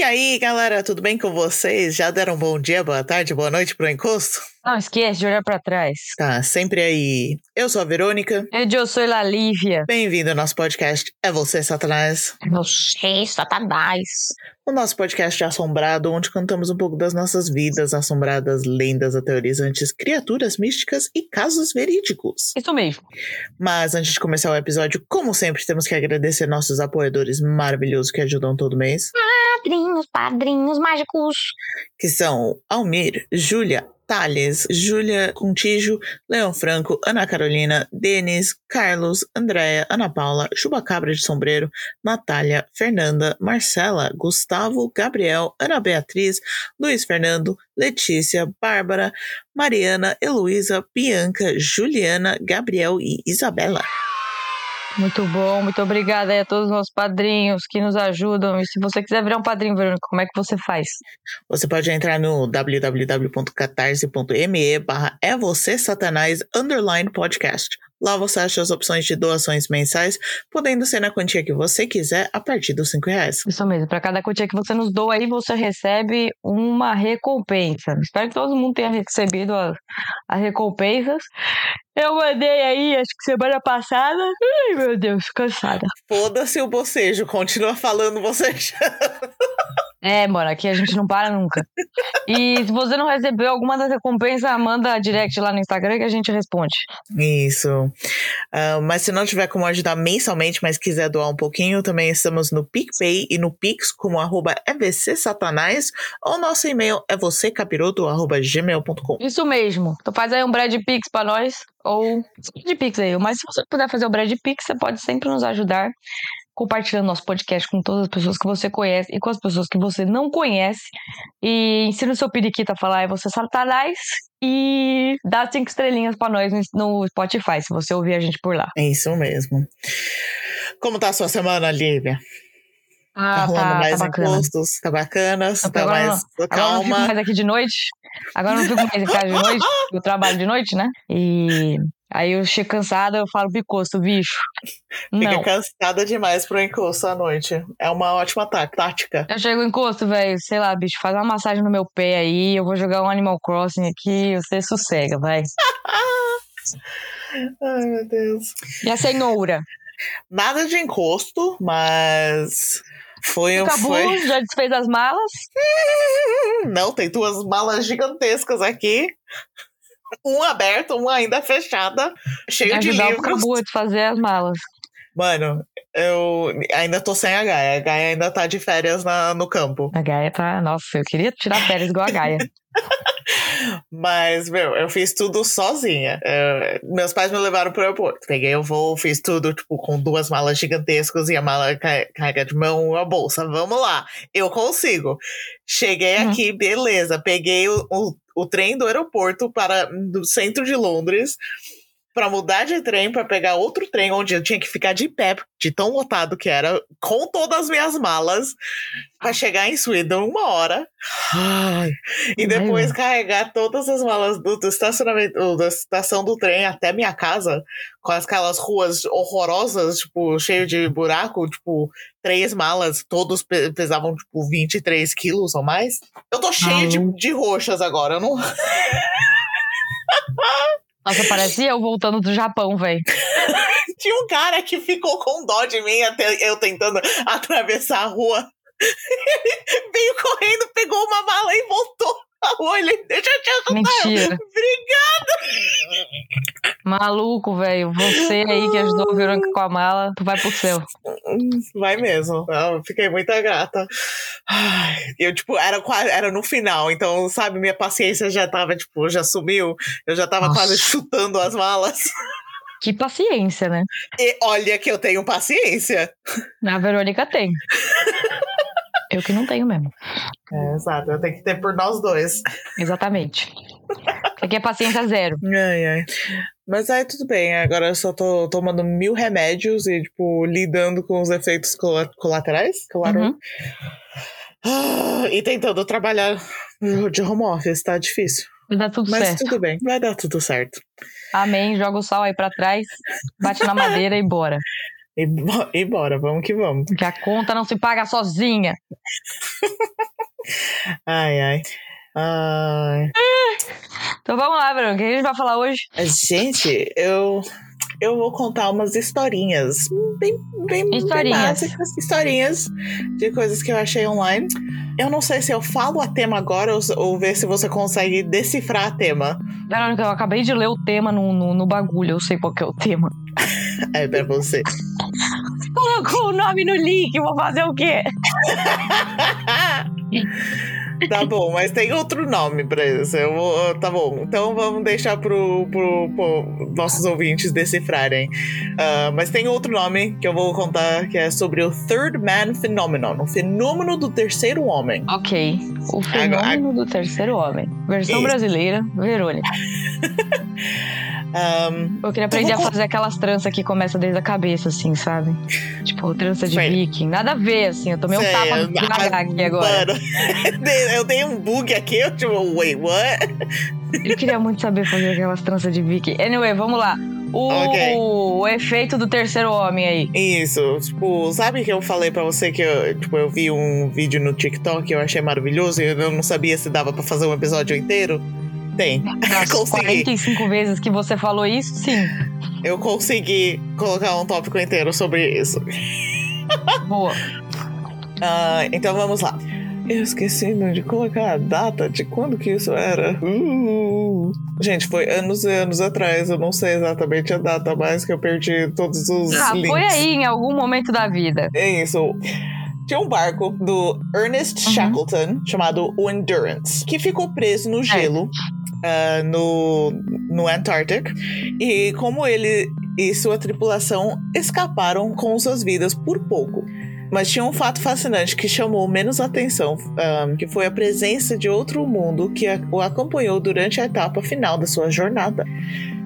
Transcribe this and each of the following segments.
E aí, galera, tudo bem com vocês? Já deram um bom dia, boa tarde, boa noite pro encosto? Não esquece de olhar pra trás. Tá, sempre aí. Eu sou a Verônica. Eu sou a Lívia. Bem-vindo ao nosso podcast É Você, Satanás. É você, Satanás. O nosso podcast é assombrado, onde contamos um pouco das nossas vidas assombradas, lendas aterrorizantes, criaturas místicas e casos verídicos. Isso mesmo. Mas antes de começar o episódio, como sempre, temos que agradecer nossos apoiadores maravilhosos que ajudam todo mês. Padrinhos, padrinhos mágicos. Que são Almir, Júlia, Thales, Júlia Contígio, Leão Franco, Ana Carolina, Denis, Carlos, Andréia, Ana Paula, Chubacabra de Sombreiro, Natália, Fernanda, Marcela, Gustavo, Gabriel, Ana Beatriz, Luiz Fernando, Letícia, Bárbara, Mariana, Heloísa, Bianca, Juliana, Gabriel e Isabela. Muito bom, muito obrigada a todos os nossos padrinhos que nos ajudam. E se você quiser virar um padrinho, Verônica, como é que você faz? Você pode entrar no www.catarse.me barra é você satanás underline podcast. Lá você acha as opções de doações mensais, podendo ser na quantia que você quiser, a partir dos 5 reais. Isso mesmo, para cada quantia que você nos doa aí, você recebe uma recompensa. Espero que todo mundo tenha recebido as, as recompensas. Eu mandei aí, acho que semana passada. Ai, meu Deus, cansada. Foda-se o bocejo, continua falando bocejo. É, mano, aqui a gente não para nunca. E se você não recebeu alguma das recompensas, manda direct lá no Instagram que a gente responde. Isso. Uh, mas se não tiver como ajudar mensalmente, mas quiser doar um pouquinho, também estamos no PicPay e no Pix como arroba evcsatanás ou nosso e-mail é vocêcapiroto.gmail.com. Isso mesmo. Então faz aí um Brad Pix pra nós ou de Pix aí. Mas se você puder fazer o Brad Pix, você pode sempre nos ajudar compartilhando nosso podcast com todas as pessoas que você conhece e com as pessoas que você não conhece. E ensina o seu periquito a falar, é você satanás. E dá cinco estrelinhas para nós no Spotify, se você ouvir a gente por lá. É isso mesmo. Como tá a sua semana, Lívia? Ah, tá rolando tá, mais tá encostos, tá bacana, tá Agora mais não- Agora eu não fico calma. mais aqui de noite. Agora não fico mais em casa de noite. Eu trabalho de noite, né? E aí eu chego cansada, eu falo bicosto, bicho. Fica Não. cansada demais pro encosto à noite. É uma ótima tá- tática. Eu chego encosto, velho, sei lá, bicho, faz uma massagem no meu pé aí, eu vou jogar um Animal Crossing aqui, você sossega, vai. Ai, meu Deus. E a senhora? Nada de encosto, mas foi um. Cabu Foi... já desfez as malas. Não, tem duas malas gigantescas aqui. Um aberto, uma ainda fechada, cheio de ajudar o livros. Cabu a desfazer as malas. Mano, eu ainda tô sem a Gaia. A Gaia ainda tá de férias na- no campo. A Gaia tá. Nossa, eu queria tirar férias igual a Gaia. Mas, meu, eu fiz tudo sozinha. É, meus pais me levaram pro aeroporto. Peguei o voo, fiz tudo, tipo, com duas malas gigantescas e a mala ca- carrega de mão a bolsa. Vamos lá, eu consigo. Cheguei Uhum. aqui, beleza. Peguei o, o, o trem do aeroporto para do centro de Londres. Pra mudar de trem, pra pegar outro trem, onde eu tinha que ficar de pé, de tão lotado que era, com todas as minhas malas, pra chegar em Sweden uma hora. Ai. E depois carregar todas as malas do, do estacionamento, da estação do trem até minha casa, com aquelas ruas horrorosas, tipo, cheio de buraco, tipo, três malas, todos pe- pesavam, tipo, 23 quilos ou mais. Eu tô cheio de, de roxas agora, eu não. Nossa, parecia eu voltando do Japão, velho. Tinha um cara que ficou com dó de mim até eu tentando atravessar a rua. Ele veio correndo, pegou uma mala e voltou a rua. Ele deixa eu te ajudar. Mentira. Maluco, velho. Você aí que ajudou o Verônica com a mala, tu vai pro céu. Vai mesmo. Eu fiquei muito grata. Eu, tipo, era, quase, era no final, então, sabe, minha paciência já tava, tipo, já sumiu. Eu já tava Nossa. quase chutando as malas. Que paciência, né? E olha que eu tenho paciência. A Verônica tem. Eu que não tenho mesmo. É, exato, eu tenho que ter por nós dois. Exatamente. Aqui é paciência zero. Ai, ai. Mas aí tudo bem, agora eu só tô tomando mil remédios e, tipo, lidando com os efeitos cola- colaterais. Claro. Uhum. Ah, e tentando trabalhar de home office, tá difícil. Vai dar tudo Mas certo. tudo bem, vai dar tudo certo. Amém. Joga o sal aí pra trás, bate na madeira e bora. E, e bora, vamos que vamos. Porque a conta não se paga sozinha. Ai, ai. Ai. Então vamos lá, Bruno. O que a gente vai falar hoje? Gente, eu. Eu vou contar umas historinhas bem, bem, bem Historinhas. básicas, historinhas de coisas que eu achei online. Eu não sei se eu falo a tema agora ou, ou ver se você consegue decifrar a tema. Verônica, eu acabei de ler o tema no, no, no bagulho. Eu sei qual que é o tema. É pra você. Colocou o nome no link. Vou fazer o quê? tá bom, mas tem outro nome pra isso. Eu vou, tá bom, então vamos deixar pro, pro, pro nossos ouvintes decifrarem. Ah, mas tem outro nome que eu vou contar que é sobre o Third Man Phenomenon, o fenômeno do terceiro homem. Ok. O fenômeno do terceiro homem. Versão Isso. brasileira, Verônica. Um, Eu queria aprender vou a fazer aquelas tranças que começa desde a cabeça, assim, sabe? Tipo, trança de Sei. viking. Nada a ver, assim. Eu tomei um sei, tapa no aqui agora. Mano, eu dei um bug aqui, eu tipo, wait, what? Eu queria muito saber fazer aquelas tranças de viking. Anyway, vamos lá. O, Ok. o efeito do terceiro homem aí. Isso, tipo, sabe que eu falei pra você que eu, tipo, eu vi um vídeo no TikTok e eu achei maravilhoso e eu não sabia se dava pra fazer um episódio inteiro? Tem. Das Consegui. 45 vezes que você falou isso, sim. Eu consegui colocar um tópico inteiro sobre isso. Boa. Ah, então vamos lá. Eu esqueci de colocar a data de quando que isso era. Uh. Gente, foi anos e anos atrás. Eu não sei exatamente a data, mas que eu perdi todos os Ah, links. foi aí em algum momento da vida. É isso. Tinha um barco do Ernest Uhum. Shackleton chamado o Endurance, que ficou preso no gelo ah, no, no Antarctic. E como ele e sua tripulação escaparam com suas vidas por pouco. Mas tinha um fato fascinante que chamou menos atenção, ah, que foi a presença de outro mundo que a- o acompanhou durante a etapa final da sua jornada.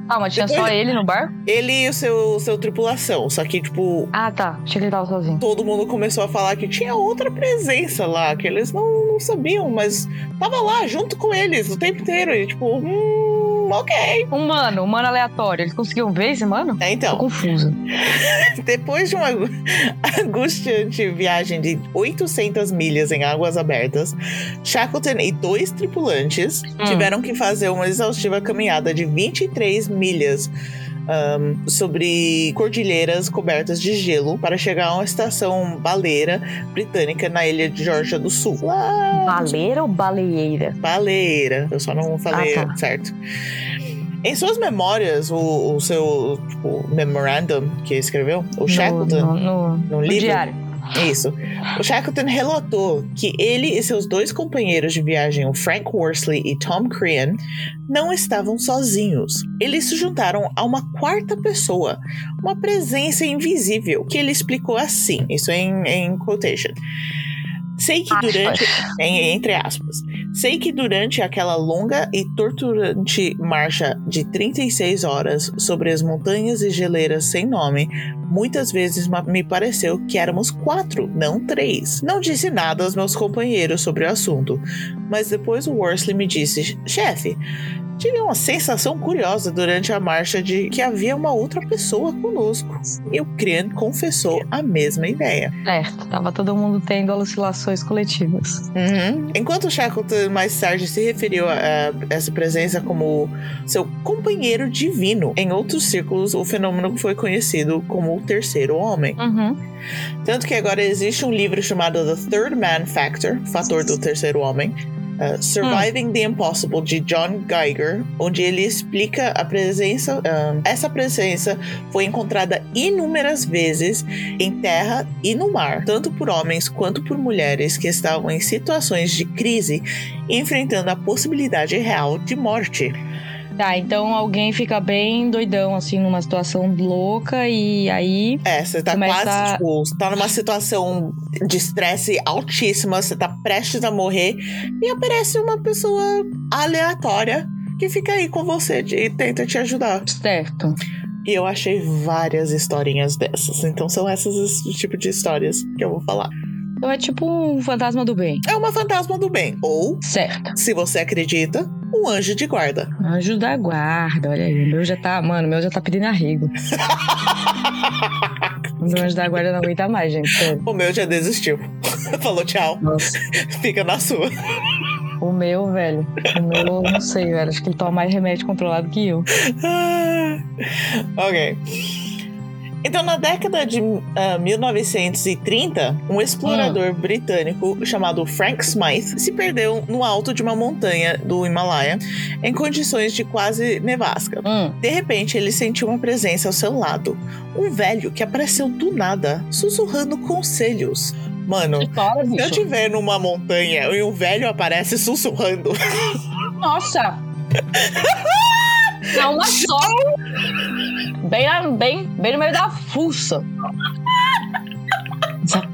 Ah, mas tinha só Depois- ele no barco? Ele e o seu, seu tripulação, só que, tipo, Ah, tá. Achei que ele tava sozinho. todo mundo começou a falar que tinha outra presença lá, que eles não, não sabiam, mas tava lá junto com eles o tempo inteiro. E tipo, hum, ok. Um mano, um mano aleatório. Eles conseguiam ver esse mano? É, Tô então, confusa. depois de uma angustiante viagem de 800 milhas em águas abertas, Shackleton e dois tripulantes Hum. tiveram que fazer uma exaustiva caminhada de 23 milhas. Ahm, sobre cordilheiras cobertas de gelo para chegar a uma estação baleira britânica na ilha de Georgia do Sul. Lá Baleira ou baleeira? Baleira. Eu só não falei Ah, tá. certo. Em suas memórias, o, o seu tipo, memorandum que escreveu, o Shackleton, No, no, no no livro, diário. Isso. O Shackleton relatou que ele e seus dois companheiros de viagem, o Frank Worsley e Tom Crean, não estavam sozinhos. Eles se juntaram a uma quarta pessoa, uma presença invisível, que ele explicou assim, isso em, em quotation. Sei que durante entre aspas. Sei que durante aquela longa e torturante marcha de 36 horas sobre as montanhas e geleiras sem nome, muitas vezes me pareceu que éramos quatro, não três. Não disse nada aos meus companheiros sobre o assunto, mas depois o Worsley me disse: chefe. Tive uma sensação curiosa durante a marcha de que havia uma outra pessoa conosco. E o Crian confessou a mesma ideia. Certo, tava todo mundo tendo alucinações coletivas. Uhum. Enquanto Shackleton mais tarde se referiu a, a essa presença como seu companheiro divino, em outros círculos o fenômeno foi conhecido como o terceiro homem. Uhum. Tanto que agora existe um livro chamado The Third Man Factor, Fator do Terceiro Homem. Uh, Surviving the Impossible de John Geiger, onde ele explica a presença. um, essa presença foi encontrada inúmeras vezes em terra e no mar, tanto por homens quanto por mulheres que estavam em situações de crise, enfrentando a possibilidade real de morte. Tá, então alguém fica bem doidão, assim, numa situação louca e aí. É, você tá Começa quase, tipo, você tá numa situação de estresse altíssima, você tá prestes a morrer e aparece uma pessoa aleatória que fica aí com você e tenta te ajudar. Certo. E eu achei várias historinhas dessas. Então são essas esse tipo de histórias que eu vou falar. Então é tipo um fantasma do bem. É uma fantasma do bem. Ou, Certo. se você acredita, um anjo de guarda. Anjo da guarda, olha aí. O meu já tá. Mano, o meu já tá pedindo arrego. O meu anjo da guarda não aguenta mais, gente. sério. O meu já desistiu. Falou tchau. Nossa. Fica na sua. O meu, velho. O meu, não sei, velho. Acho que ele toma mais remédio controlado que eu. Ok. Então, na década de ah, 1930, um explorador britânico chamado Frank Smythe se perdeu no alto de uma montanha do Himalaia em condições de quase nevasca. Hum. De repente, ele sentiu uma presença ao seu lado. Um velho que apareceu do nada, sussurrando conselhos. Mano, se eu estiver numa montanha e um velho aparece sussurrando, Nossa! É uma só. Bem, na- bem, bem no meio da fuça.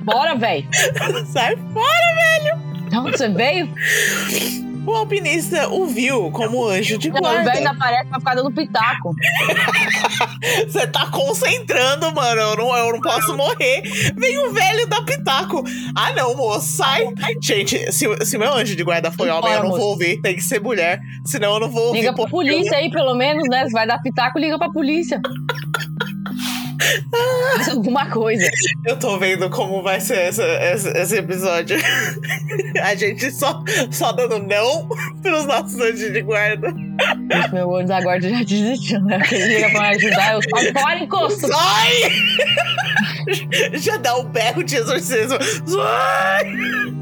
Bora, velho. sai fora! De onde você veio? O alpinista o viu como anjo de Não, o velho guarda. aparece pra ficar dando pitaco. Você tá concentrando, mano. Eu não, eu não posso morrer. Vem o velho da pitaco. Ah, não, moço, sai. Gente, se, se meu anjo de guarda foi homem, eu fora, não vou ouvir. Tem que ser mulher. Senão eu não vou ouvir. Liga pra polícia aí, pelo menos, né? Se vai dar pitaco, liga pra polícia. Faz alguma coisa. Eu tô vendo como vai ser essa- esse, esse episódio. A gente só, só dando não pros nossos anjos de guarda. Esse meu anjo da guarda já desistiu, né? Porque ele liga pra me ajudar, eu sai fora, encosto. Sai! Já dá um berro de exorcismo. Sai!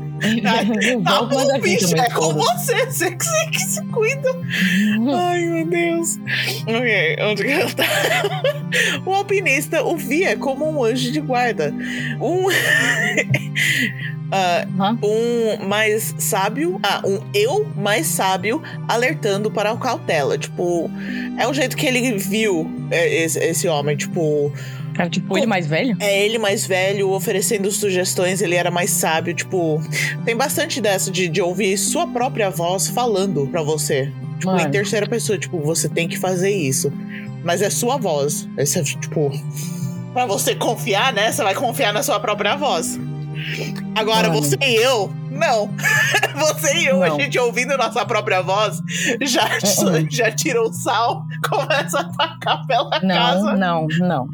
Tá bom, bicho, é com você. Você que, você que se cuida. Ai, meu Deus. Ok, onde que eu tava? O alpinista o via como um anjo de guarda. Um. Hã? um mais sábio. Ah, um eu mais sábio alertando para a cautela. Tipo, é o jeito que ele viu é, esse, esse homem. Tipo, Tipo, ele mais velho? é ele mais velho oferecendo sugestões, ele era mais sábio. Tipo, tem bastante dessa de, de ouvir sua própria voz falando pra você. Tipo, em Mano. terceira pessoa, tipo, você tem que fazer isso. Mas é sua voz. Esse é, tipo, pra você confiar, né? Você vai confiar na sua própria voz. Agora, Mano. você e eu, não. você e eu, a Não. gente ouvindo nossa própria voz, já, Uh-uh. já tira o sal, começa a atacar pela casa. Não, não, não.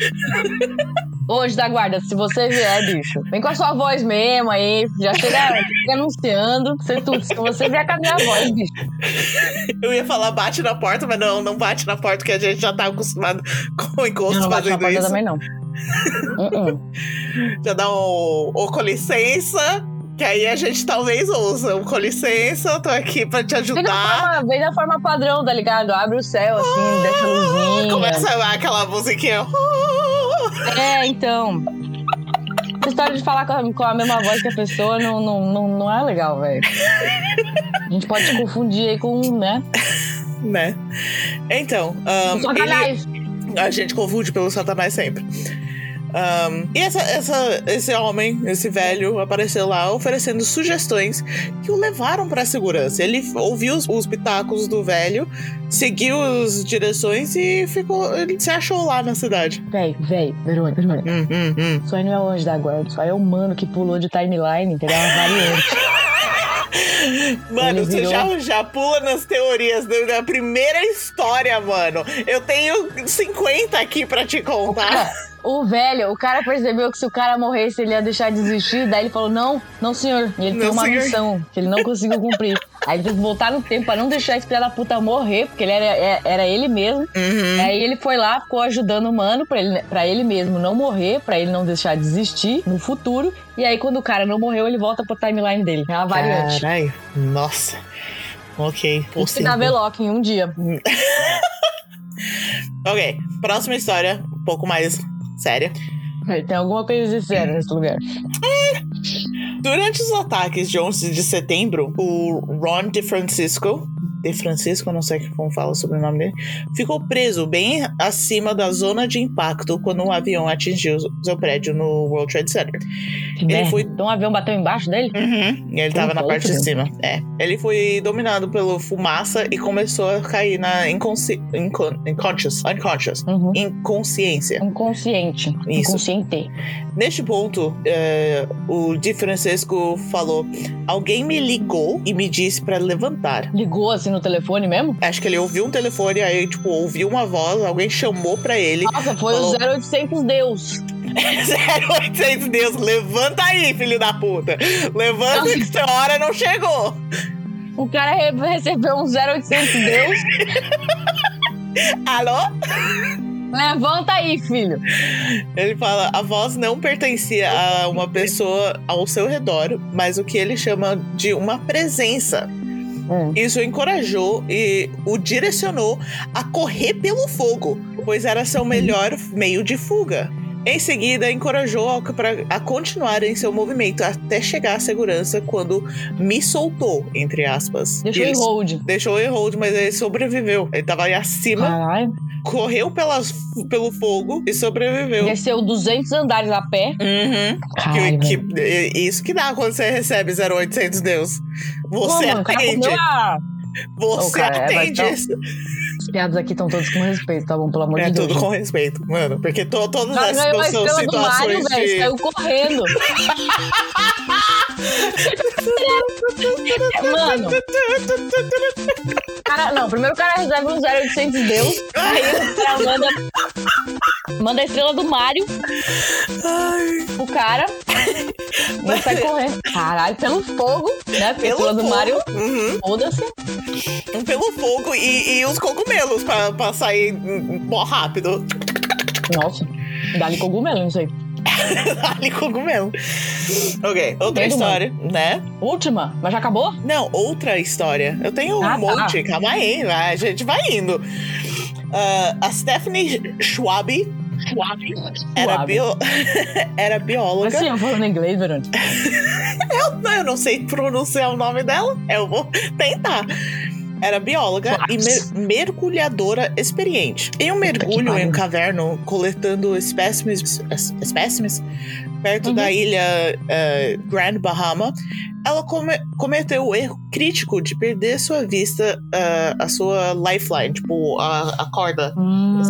Hoje da guarda, se você vier, bicho, vem com a sua voz mesmo aí, já chega, chega anunciando, você tudo. Se você vier com a minha voz, bicho. Eu ia falar bate na porta, mas não, não bate na porta, que a gente já tá acostumado com o encosto não na fazendo porta isso. também, não. Uh-uh. Já dá um, ô, com licença, que aí a gente talvez ouça. Com licença, tô aqui pra te Vem da, ajudar. forma, vem da forma padrão, tá ligado? Abre o céu, assim, deixa a luzinha. Começa aquela musiquinha. É, então. Essa história de falar com a, com a mesma voz que a pessoa não, não, não, não é legal, velho. A gente pode se confundir aí com, né? Né? Então, um, ele- a gente confunde pelo Satanás sempre. Um, e essa, essa- esse homem, esse velho, apareceu lá oferecendo sugestões que o levaram pra segurança. Ele ouviu os, os pitacos do velho, seguiu as direções e ficou. Ele se achou lá na cidade. Véi, véi, Verônica, Verônica. Hum, hum, hum. É o anjo da guarda, aí é o mano que pulou de timeline, entendeu? É uma variante. Mano, Ele você virou- já, já pula nas teorias da primeira história, mano. Eu tenho 50 aqui pra te contar. O velho, o cara percebeu que se o cara morresse, ele ia deixar de existir. Daí ele falou: Não, não, senhor. E ele Não, tem uma senhor. missão que ele não conseguiu cumprir. Aí ele teve que voltar no tempo pra não deixar esse filho da puta morrer, porque ele era, é- era ele mesmo. Uhum. Aí ele foi lá, ficou ajudando o mano pra ele, pra ele mesmo não morrer, pra ele não deixar de existir no futuro. E aí, quando o cara não morreu, ele volta pro timeline dele. É uma variante. Caralho, nossa. Ok, possível. dar Veloc em um dia. Ok, próxima história, um pouco mais séria. Tem alguma coisa de sério nesse lugar. Durante os ataques de 11 de setembro, o Ron DeFrancisco, De Francisco, não sei como fala sobre o nome dele, ficou preso bem acima da zona de impacto quando um avião atingiu seu prédio no World Trade Center. Que Ele merda. foi- Então um avião bateu embaixo dele? Uhum. E ele tava na parte de cima. É. Ele foi dominado pela fumaça e começou a cair na inconsci... incon... unconscious. Unconscious. Uhum. Inconsciência. Inconsciente. Isso. Inconsciente. Neste ponto, é, o Di Francesco falou: Alguém me ligou e me disse pra levantar. Ligou assim no telefone mesmo? Acho que ele ouviu um telefone, aí, tipo, ouviu uma voz, alguém chamou pra ele. Nossa, foi Falou. o 0800 Deus. 0800 Deus, levanta aí, filho da puta. Levanta que sua hora não chegou. O cara re- recebeu um 0800 Deus. Alô? Levanta aí, filho. Ele fala: a voz não pertencia a uma pessoa ao seu redor, mas o que ele chama de uma presença. Hum. Isso encorajou e o direcionou a correr pelo fogo, pois era seu melhor meio de fuga. Em seguida, encorajou a, pra- a continuar em seu movimento até chegar à segurança quando me soltou, entre aspas. Deixou em hold. Deixou em hold, mas ele sobreviveu. Ele tava aí acima, Caralho. correu pelas, pelo fogo e sobreviveu. Desceu 200 andares a pé. Uhum. Caralho. Que, que- é isso que dá quando você recebe 0800 Deus. Você atende. Você Ô, cara, é, atende mas isso. As piadas aqui estão todas com respeito, tá bom? Pelo amor É de Deus. tudo com respeito, mano. Porque to, todas O cara essas são estrela do Mario, situações velho. de. Saiu correndo. Mano, cara, não, primeiro o cara recebe um 0800 Deus. Aí o cara manda, manda a estrela do Mario Ai, pro cara. E sai correndo. Caralho, pelo fogo, né? Pelo estrela do fogo. Mario, Uhum. foda-se. Pelo fogo e, e os cogumelos pra, pra sair mó rápido. Nossa, dá-lhe cogumelo, não sei. Ali cogumelo. Ok, outra Entendo, história, né? Última, mas já acabou? Não, outra história. Eu tenho um Ah, tá. monte, calma aí, vai, a gente vai indo. Ah, a Stephanie Schwab era, Suave. bio... era bióloga. Assim, eu falando inglês, Verônica. Não, eu não sei pronunciar o nome dela. Eu vou tentar. Era bióloga e mer- mergulhadora experiente. Em um mergulho em um caverno, coletando espécimes, es- espécimes perto Uhum. da ilha eh, Grand Bahama, ela come- cometeu o erro crítico de perder sua vista, ah, a sua lifeline, tipo, a, a corda Hum.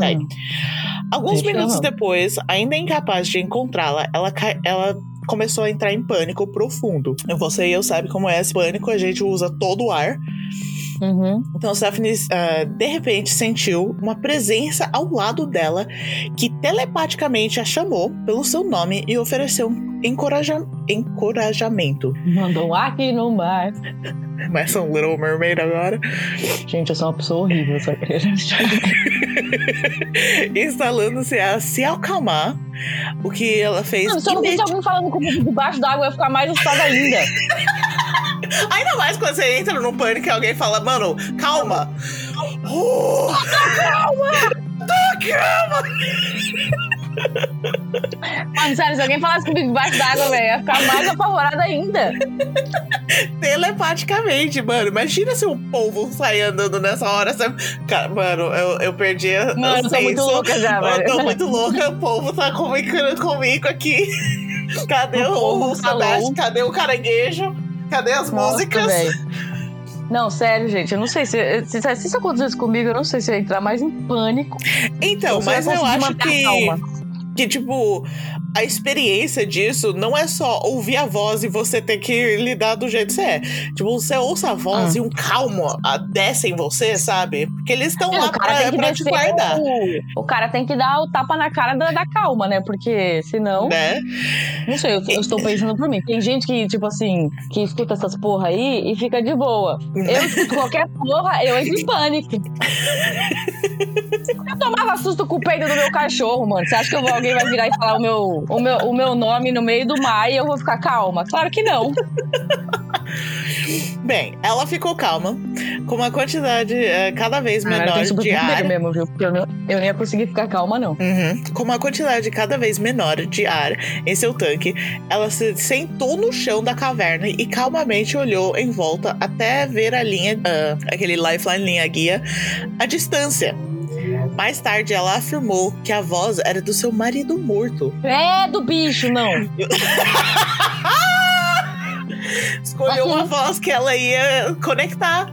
Alguns Gente, minutos depois, ainda incapaz de encontrá-la, ela, ela começou a entrar em pânico profundo. Você e eu sabe como é esse pânico, a gente usa todo o ar. Uhum. Então Stephanie, ah, de repente, sentiu uma presença ao lado dela que telepaticamente a chamou pelo seu nome e ofereceu um encoraja- encorajamento. Mandou um aqui no mar. Começa um Little Mermaid agora. Gente, eu sou uma pessoa horrível, só queria Instalando-se a se acalmar. O que ela fez. Mano, se eu não imedi- alguém falando comigo debaixo d'água, eu ia ficar mais assustada ainda. Ainda mais quando você entra num pânico e alguém fala, mano, calma. Oh, calma! calma! Mano, sério, se alguém falasse comigo debaixo d'água, velho, eu ia ficar mais apavorada ainda. Telepaticamente, mano. Imagina se um povo sair andando nessa hora. Sabe? Cara, mano, eu, eu perdi a. Mano, eu o tô muito louca já, Eu velho. tô muito louca, o povo tá comunicando comigo aqui. Cadê O o, o. Cadê o caranguejo? Cadê as Nossa, músicas? velho. Não, sério, gente, eu não sei se, se, se isso acontecesse comigo, eu não sei se eu ia entrar mais em pânico. Então, mas eu acho que. calma. que, tipo, a experiência disso não é só ouvir a voz e você ter que lidar do jeito que você é. Tipo, você ouça a voz Ah. e um calmo ah, desce em você, sabe? Porque eles estão lá pra, pra te guardar. o, o cara tem que dar o tapa na cara da, da calma, né? Porque senão. Né? Não sei, eu, eu estou pensando por mim. Tem gente que, tipo assim, que escuta essas porra aí e fica de boa. Eu escuto qualquer porra, eu entro em pânico. Eu tomava susto com o peito do meu cachorro, mano. Você acha que vou- alguém vai virar e falar o meu, o, meu, o meu nome no meio do mar e eu vou ficar calma? Claro que não. Bem, ela ficou calma, com uma quantidade eh, cada vez eu menor super de ar. mesmo, viu? Porque eu não, eu não ia conseguir ficar calma, não. Uhum. Com uma quantidade cada vez menor de ar em seu tanque, ela se sentou no chão da caverna e calmamente olhou em volta até ver a linha, ah, aquele lifeline linha guia, à distância. Mais tarde, ela afirmou que a voz era do seu marido morto. É do bicho, não. Escolheu uma voz que ela ia conectar.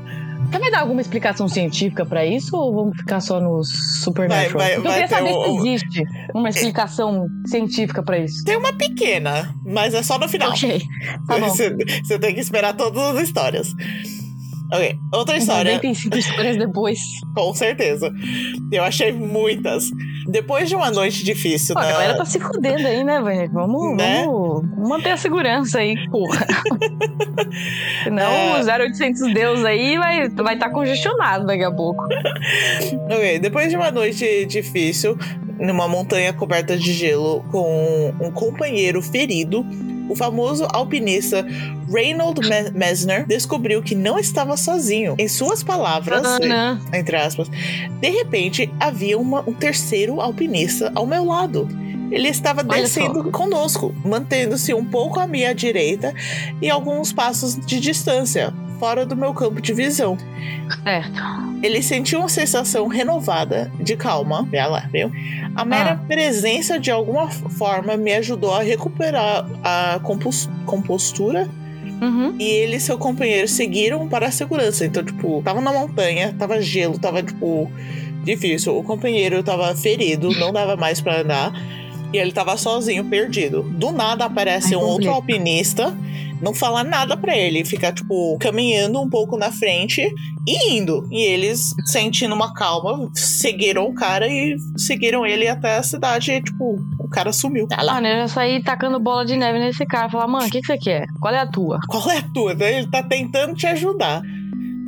Você vai dar alguma explicação científica pra isso ou vamos ficar só no Supernatural? Vai- vai- eu queria saber ter se um- existe uma explicação científica pra isso. Tem uma pequena, mas é só no final. Ok, tá bom. Você, você tem que esperar todas as histórias. Ok, outra história. 95 histórias depois. Com certeza. Eu achei muitas. Depois de uma noite difícil, na... A galera tá se fudendo aí, né, velho? Vamos, Né? vamos manter a segurança aí, porra. Senão É. o 0800 Deus aí vai estar vai tá congestionado daqui a pouco. Ok, depois de uma noite difícil, numa montanha coberta de gelo, com um companheiro ferido, o famoso alpinista Reynold Me- Messner descobriu que não estava sozinho. Em suas palavras, Ana. entre aspas, de repente havia uma- um terceiro alpinista ao meu lado. Ele estava Olha descendo conosco, mantendo-se um pouco à minha direita e alguns passos de distância, fora do meu campo de visão. Certo. Ele sentiu uma sensação renovada de calma. Olha lá, viu? A mera Ah. presença de alguma forma me ajudou a recuperar a compos- compostura Uhum. e ele e seu companheiro seguiram para a segurança. Então, tipo, tava na montanha, tava gelo, tava, tipo, difícil. O companheiro tava ferido, não dava mais para andar. E ele tava sozinho, perdido. Do nada aparece Ai, um outro alpinista, não fala nada pra ele, fica, tipo, caminhando um pouco na frente e indo. E eles, sentindo uma calma, seguiram o cara e seguiram ele até a cidade. E, tipo, o cara sumiu. Tá lá. Mano, eu já saí tacando bola de neve nesse cara. Falar, mano, o que, que você quer? Qual é a tua? Qual é a tua? Ele tá tentando te ajudar.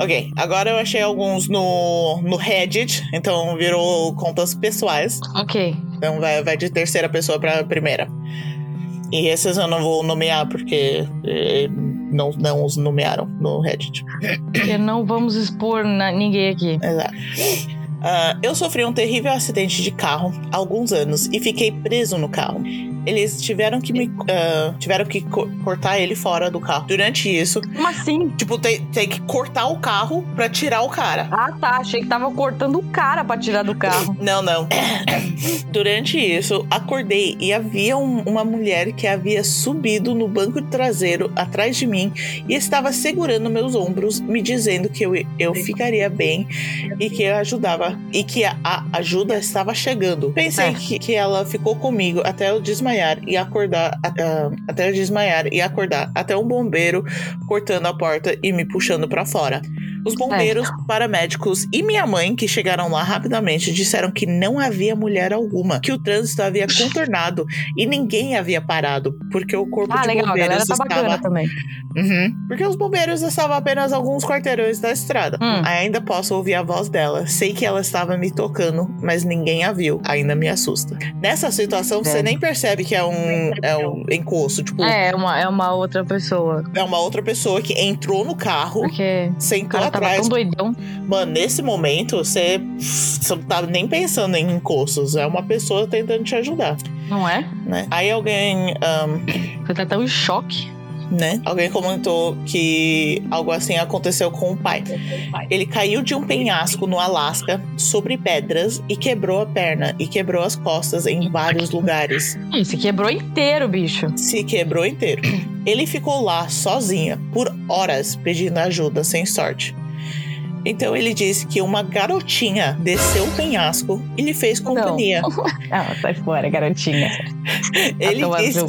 Ok, agora eu achei alguns no, no Reddit, então virou contas pessoais. Ok. Então vai, vai de terceira pessoa pra primeira. E esses eu não vou nomear porque eh, não, não os nomearam no Reddit. Porque não vamos expor na- ninguém aqui. Exato. Ah, eu sofri um terrível acidente de carro há alguns anos e fiquei preso no carro. Eles tiveram que me ah, tiveram que co- cortar ele fora do carro. Durante isso, Como assim? tipo, tem, tem que cortar o carro pra tirar o cara. Ah, tá. Achei que tava cortando o cara pra tirar do carro. Não, não. Durante isso, acordei e havia um- uma mulher que havia subido no banco traseiro atrás de mim e estava segurando meus ombros, me dizendo que eu, eu ficaria bem e que eu ajudava e que a, a ajuda estava chegando. Pensei É. que, que ela ficou comigo até eu desmaiar e acordar, ah, até desmaiar e acordar, até um bombeiro cortando a porta e me puxando para fora. Os bombeiros, paramédicos e minha mãe, que chegaram lá rapidamente, disseram que não havia mulher alguma, que o trânsito havia contornado e ninguém havia parado, porque o corpo Ah, de legal. Bombeiros tá estava. também. Uhum. Porque os bombeiros estavam apenas alguns quarteirões da estrada. Hum. Ainda posso ouvir a voz dela. Sei que ela estava me tocando, mas ninguém a viu. Ainda me assusta. Nessa situação, você É. nem percebe que é um, é um encosto. Tipo, é. É, uma, é uma outra pessoa. uma outra pessoa que entrou no carro, Porque sentou cara tava tão doidão. Mano, nesse momento, você, não tá nem pensando em encostos. É uma pessoa tentando te ajudar, Não é? né? Aí alguém, ahn, Você tá tão em choque. Né? Alguém comentou que algo assim aconteceu com o pai. Ele caiu de um penhasco no Alasca, sobre pedras, e quebrou a perna e quebrou as costas em vários lugares. Ih, se quebrou inteiro, bicho. Se quebrou inteiro. Ele ficou lá sozinha por horas pedindo ajuda sem sorte. Então ele disse que uma garotinha desceu o penhasco e lhe fez companhia. Ah, sai fora, garotinha. Ele tomar disse,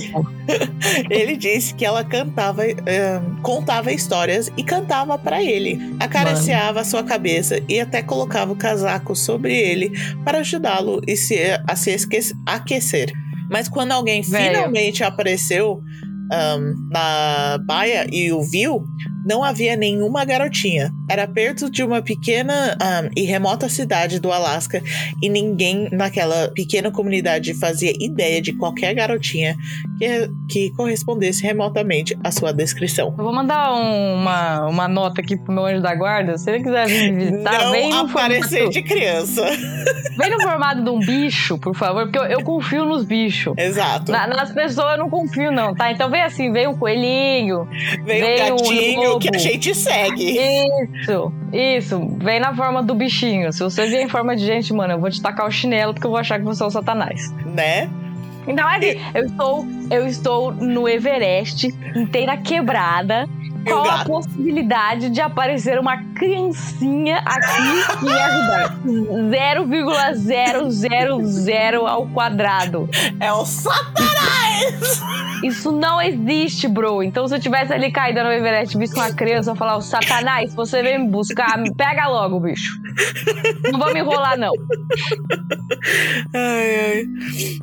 ele disse que ela cantava, eh, contava histórias e cantava pra ele. Acariciava a sua cabeça e até colocava o casaco sobre ele para ajudá-lo e se, a se esque- aquecer. Mas quando alguém Velho. finalmente apareceu ahn, na baia e o viu, não havia nenhuma garotinha. Era perto de uma pequena ahn, e remota cidade do Alasca e ninguém naquela pequena comunidade fazia ideia de qualquer garotinha que, que correspondesse remotamente à sua descrição. Eu vou mandar um- uma, uma nota aqui pro meu anjo da guarda. Se ele quiser vir me visitar, vem não no, aparecer formato, de criança. vem no formato de um bicho, por favor, porque eu, eu confio nos bichos. Exato. Na- nas pessoas eu não confio, não, tá? Então vem assim, vem um coelhinho. Vem um veio um gatinho lobo. que a gente segue. Isso, isso. Vem na forma do bichinho. Se você vier em forma de gente, mano, eu vou te tacar o chinelo porque eu vou achar que você é o satanás. Né? Então, é assim, eu estou, eu estou no Everest, inteira quebrada. Qual a possibilidade de aparecer uma criancinha aqui que ia ajudar. 0,000 ao quadrado. É o Satanás! Isso não existe, bro. Então, se eu tivesse ali caído no Everest, visto uma criança, eu falar, o Satanás, você vem me buscar, me pega logo, bicho. Não vou me enrolar, não. Ai, ai.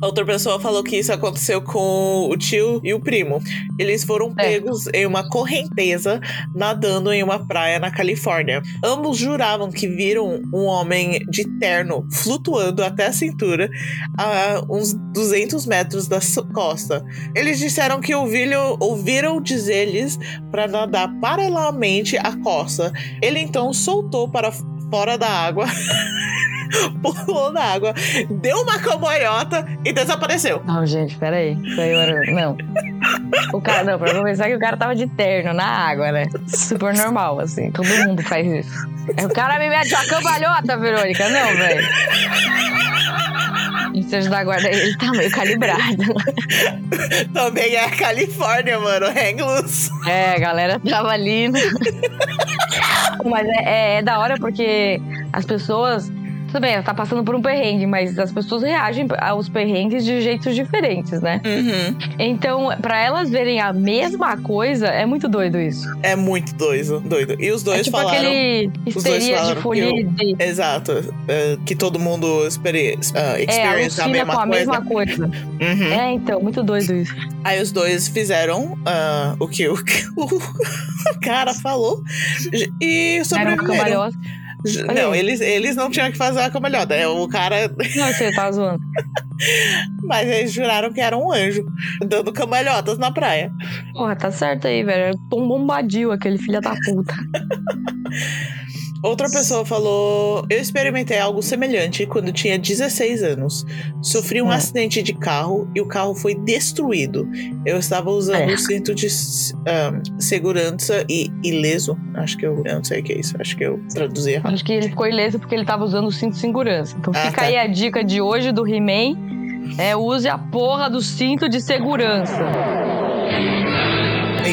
Outra pessoa falou que isso aconteceu com o tio e o primo. Eles foram É. pegos em uma correnteza nadando em uma praia na Califórnia. Ambos juravam que viram um homem de terno flutuando até a cintura a uns 200 metros da costa. Eles disseram que ouviram, ouviram dizer-lhes para nadar paralelamente à costa. Ele então soltou para fora da água. Pulou na água, deu uma cambalhota e desapareceu. Não, gente, peraí. Isso aí era. Não. O cara, não, pra começar que o cara tava de terno na água, né? Super normal, assim. Todo mundo faz isso. O cara me mete uma cambalhota, Verônica. Não, velho. E seja da guarda, ele tá meio calibrado. Também é a Califórnia, mano. Hang loose. É, a galera tava ali. Mas é, é- é da hora porque as pessoas. Tudo bem, ela tá passando por um perrengue, mas as pessoas reagem aos perrengues de jeitos diferentes, né? Uhum. Então, pra elas verem a mesma coisa, é muito doido isso. É muito doido, doido. E os dois é tipo falaram. aquele histeria falaram de folia de. Exato. é, que todo mundo experi uh, É, experience a alucina mesma com a coisa. mesma coisa. Uhum. É, então, muito doido isso. Aí os dois fizeram ah, o que o, o cara falou e Era uma sobreviveram. Olha Não, aí. eles, eles não tinham que fazer a cambalhota. É o cara. Não, você tá zoando. Mas eles juraram que era um anjo dando cambalhotas na praia. Porra, tá certo aí, velho. Tom Bombadil, aquele filho da puta. Outra pessoa falou: Eu experimentei algo semelhante quando tinha 16 anos. Sofri um Hum. acidente de carro e o carro foi destruído. Eu estava usando É. o cinto de ah, segurança e ileso. Acho que eu, eu não sei o que é isso. Acho que eu traduzi errado. Acho que ele ficou ileso porque ele tava usando o cinto de segurança. Então Ah, fica tá. aí a dica de hoje do He-Man. É, use a porra do cinto de segurança.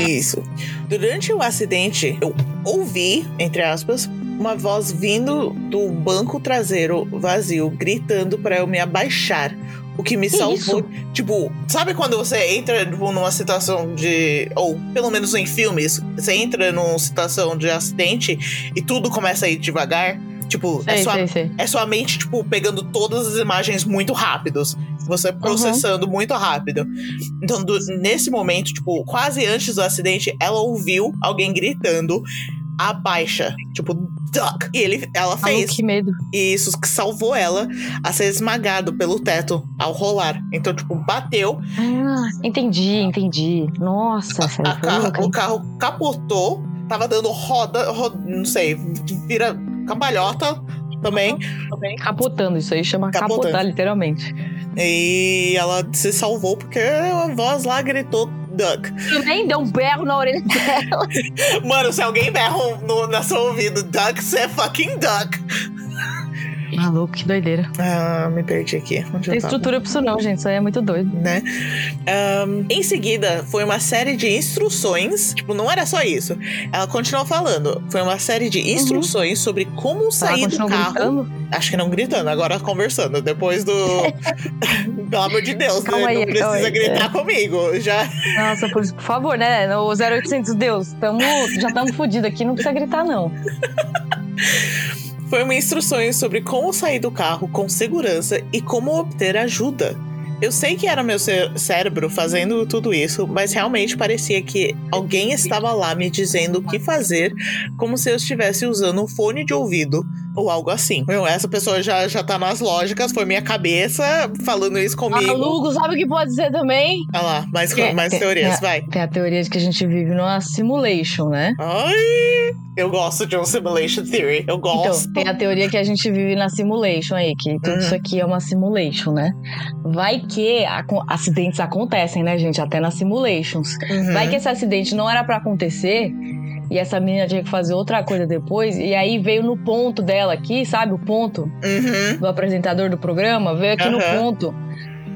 Isso. Durante o acidente, eu ouvi, entre aspas, uma voz vindo do banco traseiro vazio, gritando para eu me abaixar. O que me Que salvou. isso? Tipo, sabe quando você entra tipo, numa situação de. Ou pelo menos em filmes, você entra numa situação de acidente e tudo começa a ir devagar? Tipo, é Sei, sua sei, sei. é sua mente, tipo, pegando todas as imagens muito rápidos. Você processando muito rápido. Então, do- nesse momento, tipo, quase antes do acidente, ela ouviu alguém gritando abaixa. Tipo, duck. E ele, ela fez. que medo. E isso que salvou ela a ser esmagado pelo teto ao rolar. Então, tipo, bateu, Ah, entendi, entendi. Nossa, a foi carro- o carro capotou, tava dando roda, ro- não sei, vira cambalhota também. Capotando, isso aí chama Capotando. capotar, literalmente. E ela se salvou porque a voz lá gritou duck. Também deu um berro na orelha dela. Mano, se alguém berra no, no seu ouvido duck, você é fucking duck. Maluco, que doideira. Ah, me perdi aqui. Onde Tem estrutura pra isso não, gente. Isso aí é muito doido. né? Ahn, em seguida, foi uma série de instruções. Tipo, não era só isso. Ela continuou falando. Foi uma série de instruções sobre como sair do carro. gritando. Acho que não gritando, agora conversando. Depois do. Pelo amor de Deus, né? aí, não precisa aí. gritar comigo. Já. Nossa, por, por favor, né? No 0800 Deus, tamo, já estamos fodidos aqui, não precisa gritar, não. Foi instruções sobre como sair do carro com segurança e como obter ajuda. Eu sei que era meu cé- cérebro fazendo tudo isso, mas realmente parecia que alguém estava lá me dizendo o que fazer, como se eu estivesse usando um fone de ouvido ou algo assim. Meu, essa pessoa já, já tá nas lógicas, foi minha cabeça falando isso comigo. Maluco, sabe o que pode ser também? Olha lá, mais, É, mais é, teorias, é. vai. Tem a teoria de que a gente vive numa simulation, né? Ai, eu gosto de um simulation theory. Eu gosto. Então, tem a teoria que a gente vive na simulation aí, que tudo Uhum. isso aqui é uma simulation, né? Vai que acon- acidentes acontecem, né, gente? Até nas simulations. Uhum. Vai que esse acidente não era pra acontecer e essa menina tinha que fazer outra coisa depois, e aí veio no ponto dela aqui, sabe? O ponto Uhum. do apresentador do programa, veio aqui no Aham. ponto.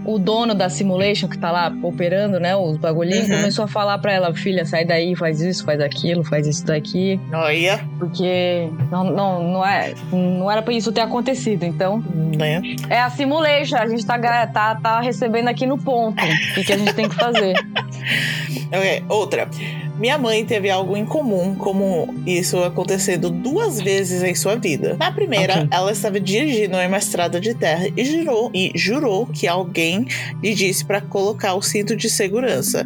o dono da simulation que tá lá operando, né, os bagulhinhos, Uhum. começou a falar pra ela, filha, sai daí, faz isso, faz aquilo, faz isso daqui, Olha, porque não, não, não, é, não era pra isso ter acontecido. Então, né? é a simulation, a gente tá, tá, tá recebendo aqui no ponto o que, que a gente tem que fazer. Outra. Minha mãe teve algo em comum, como isso acontecendo duas vezes em sua vida. Na primeira, Ok. ela estava dirigindo em uma estrada de terra e jurou, e jurou que alguém lhe disse para colocar o cinto de segurança.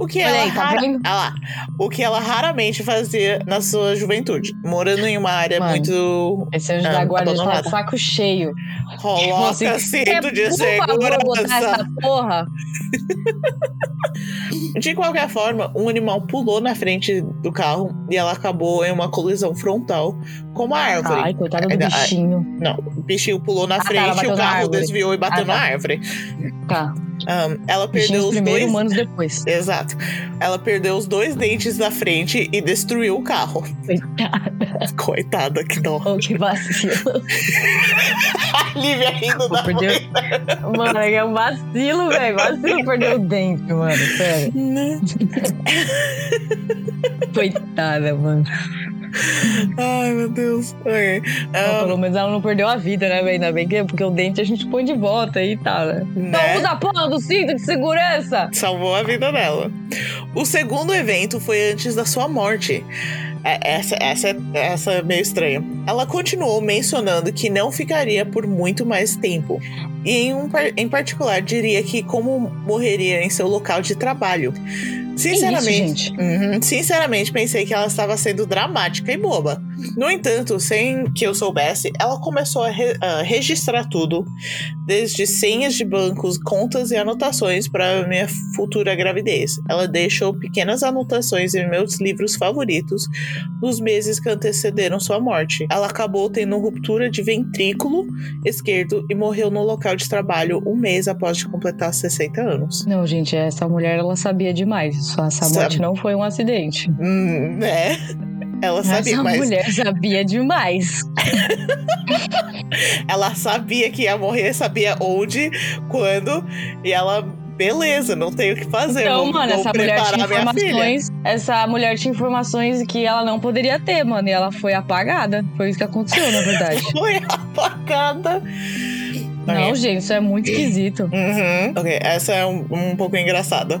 O que, ela aí, tá rara-? Ah lá. o que ela raramente fazia na sua juventude, morando em uma área Mano, muito Esse anjo Ah, da guarda de saco cheio. coloca Assim, cinto de segurança. essa porra. De qualquer forma, um animal pulou na frente do carro e ela acabou em uma colisão frontal com uma árvore. Ai, coitada do bichinho. Não, o bichinho pulou na tá, ela frente e bateu o na carro desviou e bateu Ah, na tá. árvore. Tá. Ahn, ela perdeu os primeiro, dois. humanos depois. Exato. Ela perdeu os dois dentes da frente e destruiu o carro. Coitada. Coitada, que dó. Oh, que vacilo. A Lívia rindo da Perdeu... Mano, é um vacilo, velho. Vacilo perder o dente, mano. Sério. Né? Coitada, mano. Ai, meu Deus. Ok. Bom, Ahn, pelo menos ela não perdeu a vida, né, velho? Ainda bem que porque o dente a gente põe de volta e tal, né? né? Então usa a do cinto de segurança! salvou a vida dela. O segundo evento foi antes da sua morte. É, Essa, essa, essa é meio estranha. Ela continuou mencionando que não ficaria por muito mais tempo. E em, um, em particular, diria que como morreria em seu local de trabalho. Sinceramente, gente? Uhum, sinceramente, pensei que ela estava sendo dramática e boba. No entanto, sem que eu soubesse, ela começou a, re- a registrar tudo, desde senhas de bancos, contas e anotações para minha futura gravidez. Ela deixou pequenas anotações em meus livros favoritos nos meses que antecederam sua morte. Ela acabou tendo ruptura de ventrículo esquerdo e morreu no local de trabalho um mês após de completar 60 anos. Não, gente, essa mulher, ela sabia demais. Só Essa Sabe. morte não foi um acidente. Hum, né? Ela sabia, essa mas mulher sabia demais. ela sabia que ia morrer, sabia onde, quando, e ela, beleza, não tem o que fazer. Então, vou, mano, vou essa mulher tinha informações. Essa mulher tinha informações que ela não poderia ter, mano. E ela foi apagada. Foi isso que aconteceu, na verdade. Foi apagada. não, gente, isso é muito esquisito. Uhum. Ok, essa é um, um pouco engraçada.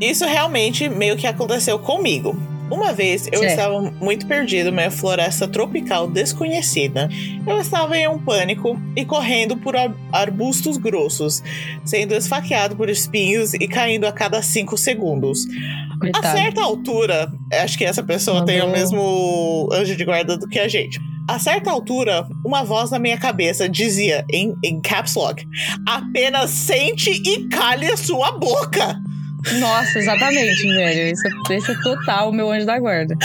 Isso realmente meio que aconteceu comigo. Uma vez eu Certo. estava muito perdido em uma floresta tropical desconhecida. Eu estava em um pânico e correndo por ar- arbustos grossos, sendo esfaqueado por espinhos e caindo a cada cinco segundos. A Coitado. certa altura, acho que essa pessoa tem o mesmo anjo de guarda do que a gente. A certa altura, uma voz na minha cabeça dizia, em, em caps lock, apenas sente e cale a sua boca. Nossa, exatamente, velho. Esse, é- esse é total o meu anjo da guarda.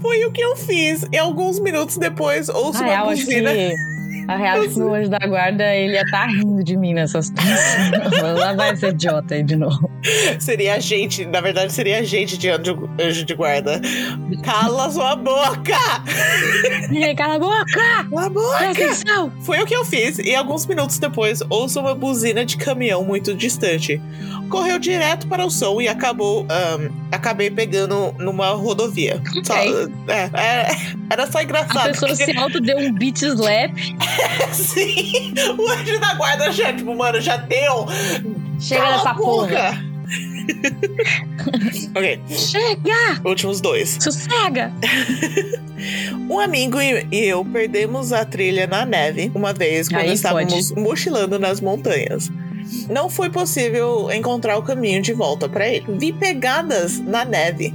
Foi o que eu fiz. E alguns minutos depois, ouço A uma buzina. que. A real é que meu anjo da guarda, ele ia estar rindo de mim nessa situação. Lá vai esse idiota aí de novo. Seria a gente, na verdade, seria a gente de anjo, anjo de guarda. Cala sua boca! Aí, cala a boca! Cala a boca! Presta atenção! Foi o que eu fiz, e alguns minutos depois ouço uma buzina de caminhão muito distante. Correu direto para o som e acabou. ahn, acabei pegando numa rodovia. Só- Ok. é, era, só A engraçado. pessoa porque- se auto deu um beat slap. Sim, o anjo da guarda já, tipo, mano, já deu. Chega Cala nessa a porra. boca! ok, Chega! últimos dois. Sossega! Um amigo e eu perdemos a trilha na neve uma vez quando Aí estávamos mochilando nas montanhas. Não foi possível encontrar o caminho de volta para ele. Vi pegadas na neve.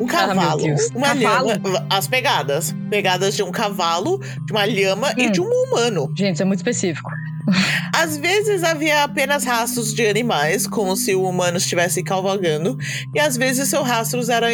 Um Ah, cavalo, Deus. uma Cavalo? lhama, as pegadas, pegadas de um cavalo, de uma lhama e Hum. de um humano. Gente, isso é muito específico. Às vezes havia apenas rastros de animais, como se o humano estivesse cavalgando, e às vezes seus rastros eram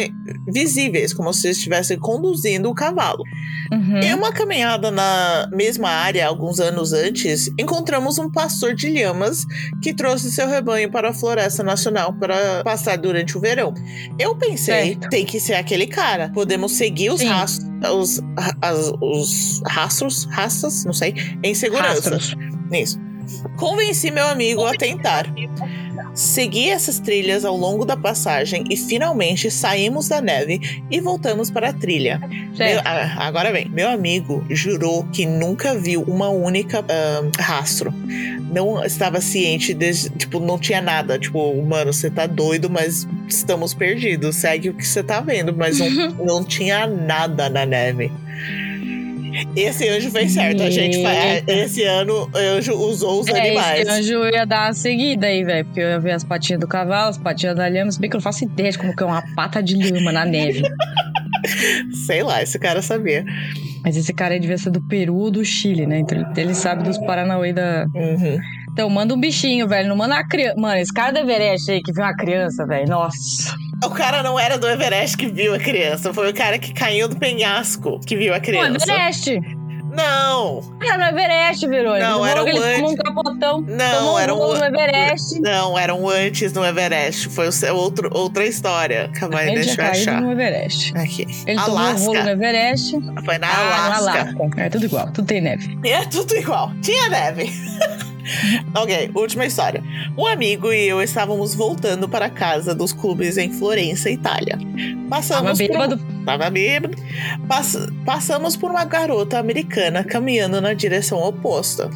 visíveis, como se estivesse conduzindo o cavalo. Uhum. Em uma caminhada na mesma área alguns anos antes, encontramos um pastor de lhamas que trouxe seu rebanho para a Floresta Nacional para passar durante o verão. Eu pensei, Certo. tem que ser aquele cara. Podemos seguir os Sim. rastros, os, as- os rastros, raças, não sei, em segurança. Rastros. Isso. Convenci meu amigo a tentar. Segui essas trilhas ao longo da passagem e finalmente saímos da neve e voltamos para a trilha. Meu, ah, agora bem, meu amigo jurou que nunca viu uma única rastro. Não estava ciente, de, tipo, não tinha nada. Tipo, mano, você tá doido, mas estamos perdidos. Segue o que você tá vendo, mas não, não tinha nada na neve. Esse anjo fez certo, a gente fa- Eita. Esse ano o anjo usou os É, animais. esse anjo ia dar uma seguida aí, velho. Porque eu ia ver as patinhas do cavalo, as patinhas da lhama. Se bem que eu não faço ideia de como que é uma pata de lhama na neve. Sei lá, esse cara sabia. Mas esse cara aí devia ser do Peru ou do Chile, né? Então ele- ele sabe dos Paranauê da. Uhum. Então, manda um bichinho, velho. Não manda uma criança. Mano, esse cara do Everest aí que viu uma criança, velho. Nossa. O cara não era do Everest que viu a criança, foi o cara que caiu do penhasco que viu a Pô, criança. Everest. Não, Era no Everest. Ele Não, era o um antes. capotão. Não, era um um Everest. não, eram antes no Everest. Foi o outro, outra história. Calma aí, deixa eu achar. no Everest. Aqui. Ele tomou um no Alasca. Everest. Foi na ah, Alasca. Alasca. É tudo igual, tudo tem neve. É tudo igual. Tinha neve. ok, última história. Um amigo e eu estávamos voltando para casa dos clubes em Florença, Itália. Tava Passamos por um- bêbado. Tava bêbado. Pass- passamos por uma garota americana caminhando na direção oposta.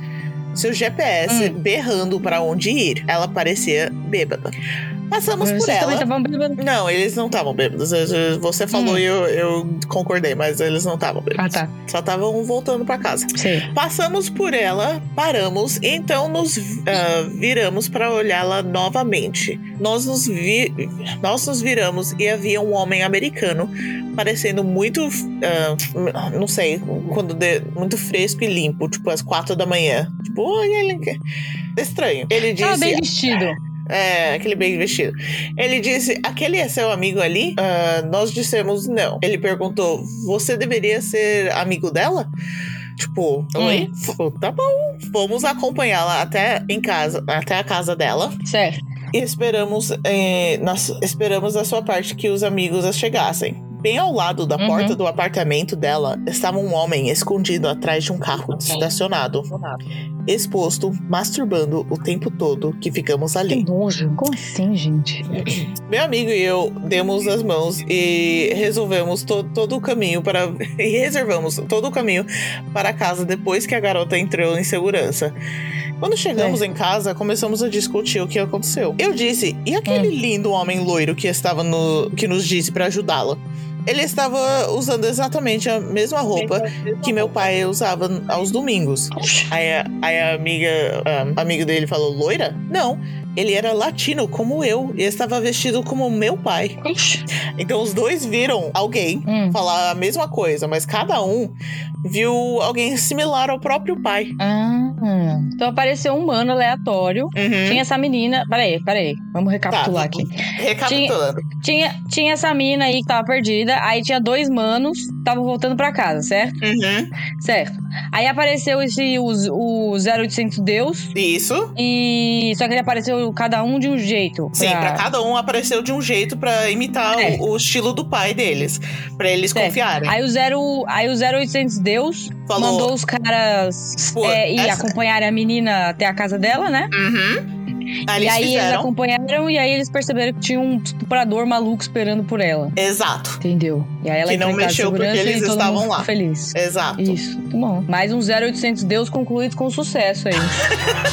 Seu GPS Hum. berrando para onde ir. Ela parecia bêbada. Passamos Vocês por ela. estavam bêbados. Não, eles não estavam bêbados. Você falou Hum. e eu, eu concordei, mas eles não estavam Ah, bêbados. tá. Só estavam voltando para casa. Sei. Passamos por ela, paramos e então nos ah, viramos para olhá-la novamente. Nós nos, vi- nós nos viramos e havia um homem americano parecendo muito, ah, não sei, quando de- muito fresco e limpo, tipo às quatro da manhã. Tipo, oi, ele quer. Estranho. Ele Tava disse, bem vestido. É, aquele bem vestido. Ele disse: Aquele é seu amigo ali? Ah, nós dissemos não. Ele perguntou: Você deveria ser amigo dela? Tipo, oi? F- Tá bom. Fomos acompanhá-la até em casa, até a casa dela. Certo. E esperamos, eh, nós esperamos da sua parte que os amigos as chegassem. Bem ao lado da Uhum. porta do apartamento dela estava um homem escondido atrás de um carro estacionado, exposto, masturbando o tempo todo que ficamos ali. Que nojo. Como assim, gente? Meu amigo e eu demos as mãos e resolvemos to- todo o caminho para. e reservamos todo o caminho para casa depois que a garota entrou em segurança. Quando chegamos em casa, começamos a discutir o que aconteceu. Eu disse: e aquele lindo homem loiro que estava no. que nos disse para ajudá-la? Ele estava usando exatamente a mesma roupa que meu pai usava aos domingos. Aí a, aí a amiga, a amiga dele falou: loira? Não. Ele era latino como eu e estava vestido como meu pai. Então os dois viram alguém Hum. falar a mesma coisa, mas cada um viu alguém similar ao próprio pai. Ah, então apareceu um humano aleatório. Uhum. Tinha essa menina. Peraí, peraí. Vamos recapitular Tá. aqui. Recapitulando. Tinha, tinha essa mina aí que tava perdida. Aí tinha dois manos que estavam voltando pra casa, certo? Uhum. Certo. Aí apareceu esse o, o 0800 Deus. Isso. E. Só que ele apareceu cada um de um jeito. Sim, pra cada um apareceu de um jeito pra imitar É. o, o estilo do pai deles, Pra eles Certo. confiarem. Aí o, zero, aí o 0800 Deus Falou. mandou os caras Pô, é, ir essa- acompanharem a menina até a casa dela, né? Uhum. Aí e eles aí eles fizeram. acompanharam e aí eles perceberam que tinha um estuprador maluco esperando por ela. Exato. Entendeu? E aí ela Que não mexeu porque eles estavam lá. feliz. Exato. Isso, muito bom. Mais um 0800 Deus concluído com sucesso aí.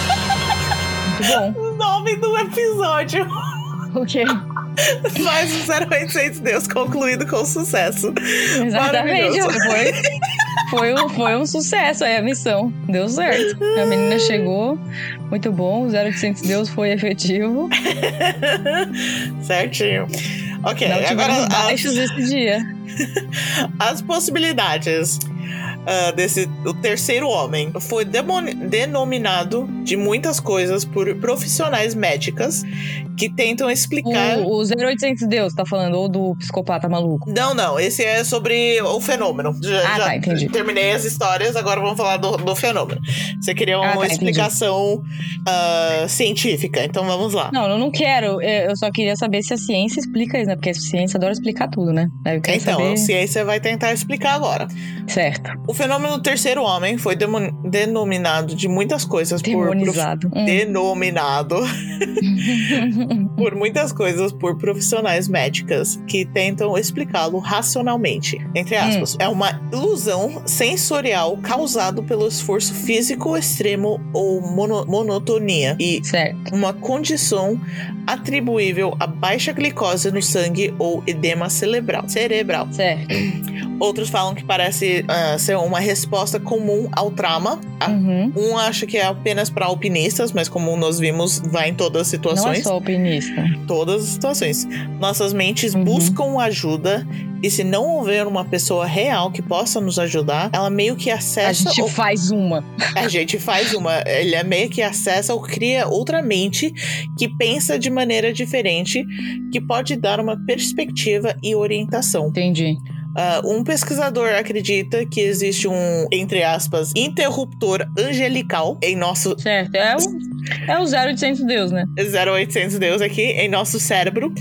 muito bom. O nome do episódio. O quê? Mais um 0800 Deus concluído com sucesso. Exatamente. Foi, foi, um, foi um sucesso aí a missão. Deu certo. A menina chegou. Muito bom. O 0800 Deus foi efetivo. Certinho. Ok, Não agora as, baixos esse dia. as possibilidades ah, desse o terceiro homem foi denominado de muitas coisas por profissionais médicas que tentam explicar. O, o 0800 Deus, tá falando? Ou do psicopata maluco? Não, não, esse é sobre o fenômeno. Já, Ah, já tá, entendi. terminei as histórias, agora vamos falar do, do fenômeno. Você queria uma Ah, tá, explicação ah, científica, então vamos lá. Não, eu não quero. Eu eu só queria saber se a ciência explica isso, né? Porque a ciência adora explicar tudo, né? Então, saber. a ciência vai tentar explicar agora. Certo. O fenômeno do terceiro homem foi denominado de muitas coisas por Demonizado. Hum. denominado por muitas coisas por profissionais médicas que tentam explicá-lo racionalmente. Entre aspas, é uma ilusão sensorial causado pelo esforço físico extremo ou mono- monotonia e Certo. uma condição atribuível a baixa glicose no sangue ou edema cerebral. cerebral. Certo. Outros falam que parece ah, ser uma resposta comum ao trauma. Ah, Uhum. Um acha que é apenas para alpinistas, mas como nós vimos, vai em todas as Não é situações. só alpinista. Todas as situações. Nossas mentes Uhum. buscam ajuda e se não houver uma pessoa real que possa nos ajudar, ela meio que A acessa gente ou- faz uma. a gente faz uma. Ele é meio que acessa ou cria outra mente que pensa de maneira diferente, que pode dar uma perspectiva e orientação. Entendi. Ah, um pesquisador acredita que existe um, entre aspas, interruptor angelical em nosso Certo. É o, é o 0800 Deus, né? 0800 Deus aqui, em nosso cérebro,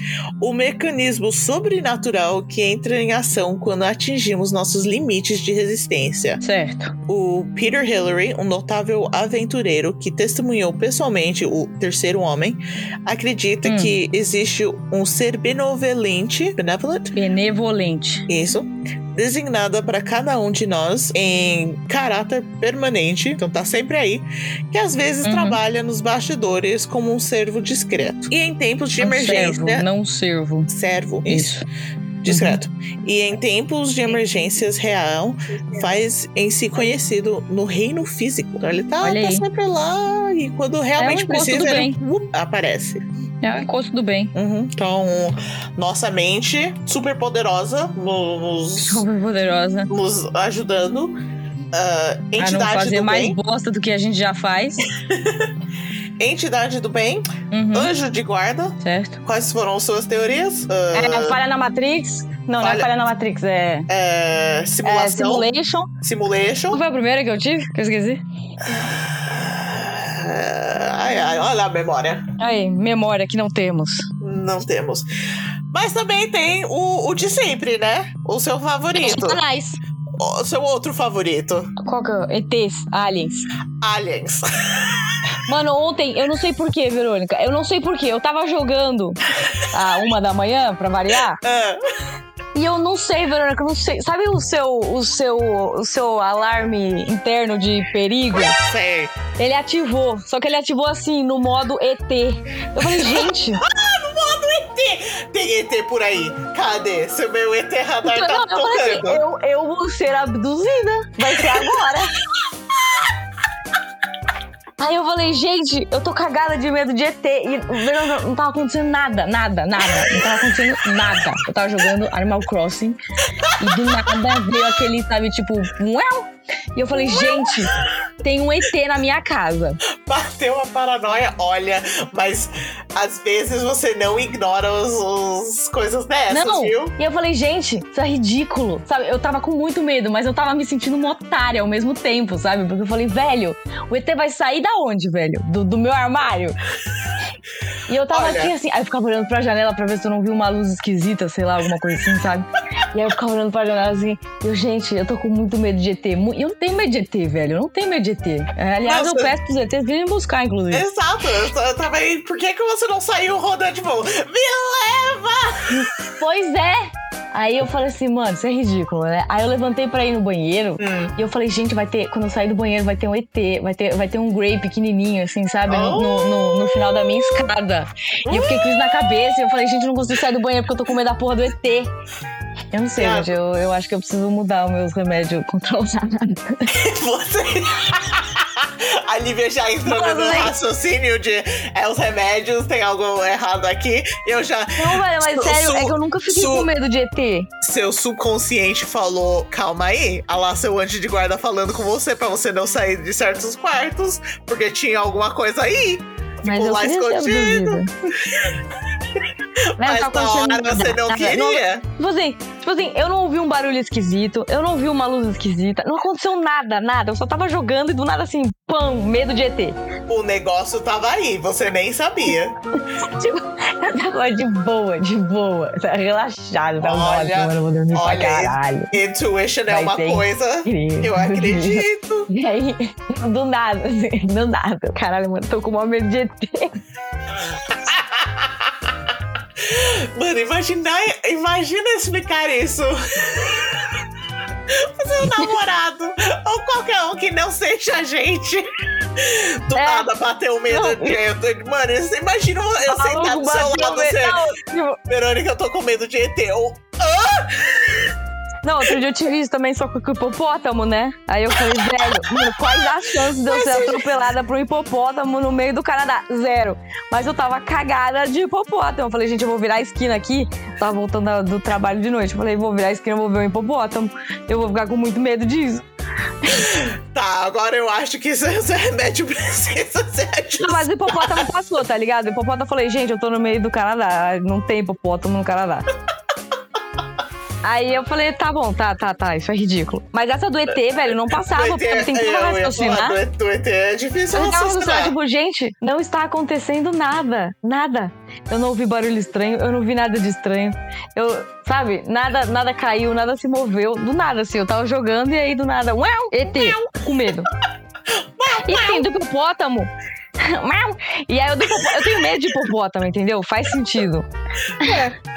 o mecanismo sobrenatural que entra em ação quando atingimos nossos limites de resistência. Certo. O Peter Hillary, um notável aventureiro que testemunhou pessoalmente o terceiro homem, acredita Hum. que existe um ser benevolente, benevolent, Benevolente. isso, designada para cada um de nós em caráter permanente, então tá sempre aí, que às vezes Uhum. trabalha nos bastidores como um servo discreto. E em tempos de Não emergência, servo, não servo. servo, isso. Isso. Discreto. E em tempos de emergências real, faz em si conhecido no reino físico. Então ele tá, tá sempre lá e quando realmente encosto precisa, ele uh, aparece. É o encosto do bem. Uhum. Então, nossa mente super poderosa nos, Super poderosa. nos ajudando. Ah, A não entidade fazer do mais bem. bosta do que a gente já faz. Entidade do bem. Uhum. Anjo de guarda. Certo. Quais foram suas teorias? Ah, É, falha na Matrix. Não, não Falha- é falha na Matrix, é. é, É simulação. Simulation. simulation. Qual foi a primeira que eu tive? Que eu esqueci. Ah, ai, ai, olha a memória. Aí, memória que não temos. Não temos. Mas também tem o, o de sempre, né? O seu favorito. Satanás. O seu outro favorito. Qual que é? ETs, aliens. Aliens. Mano, ontem, eu não sei porquê, Verônica. Eu não sei porquê. Eu tava jogando a uma da manhã, pra variar. Ah, E eu não sei, Verônica, eu não sei. Sabe o seu, o seu, o seu alarme interno de perigo? sei. Ele ativou. Só que ele ativou assim, no modo ET. Eu falei, gente. ET! Tem ET por aí. Cadê? Seu meu ET radar tá não, eu falei assim, tocando. eu, eu vou ser abduzida. Vai ser agora. Aí eu falei, gente, eu tô cagada de medo de ET. E não tava acontecendo nada, nada, nada. Não tava acontecendo nada. Eu tava jogando Animal Crossing e do nada veio aquele, sabe, tipo, uau. E eu falei, gente, tem um ET na minha casa. Bateu a paranoia. Olha, mas às vezes você não ignora os, os coisas dessas, não! viu? E eu falei, gente, isso é ridículo. Sabe, eu tava com muito medo, mas eu tava me sentindo uma otária ao mesmo tempo, sabe? Porque eu falei, velho, o ET vai sair da onde, velho? Do, do meu armário? E eu tava Olha. aqui assim, aí eu ficava olhando pra janela pra ver se eu não vi uma luz esquisita, sei lá, alguma coisa assim, sabe? E aí eu ficava olhando pra janela assim, eu, gente, eu tô com muito medo de ET. E eu não tenho medo de ET, velho. Eu não tenho medo de ET. Aliás, Nossa. eu peço pros ETs virem buscar, inclusive. Exato, eu, t- eu tava aí. Por que, que você não saiu rodando de boa? Me leva! Pois é! Aí eu falei assim, mano, isso é ridículo, né? Aí eu levantei pra ir no banheiro Hum. e eu falei, gente, vai ter. Quando eu sair do banheiro, vai ter um ET, vai ter, vai ter um Grey pequenininho, assim, sabe? No, no, no- no final da minha escada. E eu fiquei com isso na cabeça e eu falei, gente, eu não consigo sair do banheiro porque eu tô com medo da porra do ET. Eu não sei, gente, eu, eu acho que eu preciso mudar os meus remédios contra o Você. A Lívia já entrou no né? raciocínio de é os remédios, tem algo errado aqui. Eu já. Não, velho, mas sério, é que eu nunca fiquei com medo de ET. Seu subconsciente falou, calma aí. Olha lá seu anjo de guarda falando com você pra você não sair de certos quartos, porque tinha alguma coisa aí. Mas Ficou eu lá escondido. abduzida. Mas tá hora você não nada. queria. Tipo assim, tipo assim, eu não ouvi um barulho esquisito, eu não ouvi uma luz esquisita, não aconteceu nada, nada. Eu só tava jogando e do nada assim, pão, medo de ET. O negócio tava aí, você nem sabia. Tipo, eu tava de boa, de boa, tá relaxado, tá Olha, ótimo, eu vou dormir pra olha, caralho. Intuition é uma coisa. incrível. Eu acredito. E aí, do nada, assim, do nada. Caralho, mano, tô com o maior medo de ET. Mano, imagina, imagina explicar isso. Pro seu namorado ou qualquer um que não seja a gente. Do É. nada bateu medo Não. de. Mano, você imagina eu sentado do seu lado, medo. você. Tipo, Verônica, eu tô com medo de ET. Ou, Não, outro dia eu tive isso também, só com o hipopótamo, né? Aí eu falei, velho, mano, quais as chances de eu ser atropelada por um hipopótamo no meio do Canadá? Zero. Mas eu tava cagada de hipopótamo. Eu falei, gente, eu vou virar a esquina aqui. Tava voltando do trabalho de noite. Eu falei, vou virar a esquina, eu vou ver um hipopótamo. Eu vou ficar com muito medo disso. Tá, agora eu acho que esse, esse remédio precisa ser Não, ajustado. mas o hipopótamo passou, tá ligado? O hipopótamo eu falei, gente, eu tô no meio do Canadá. Não tem hipopótamo no Canadá. Aí eu falei, tá bom, tá, tá, tá, isso é ridículo. Mas essa do ET, velho, não passava, Do porque tentava eu ia falar, raciocinar. do ET, do ET é difícil Eu raciocinar, raciocinar. tipo, gente, não está acontecendo nada, nada. Eu não ouvi barulho estranho, eu não vi nada de estranho. Eu, sabe, nada, nada caiu, nada se moveu. Do nada, assim, eu tava jogando e aí do nada, uau, ET, com medo. E tem do hipopótamo. E aí eu, eu tenho medo de hipopótamo, entendeu? Faz sentido.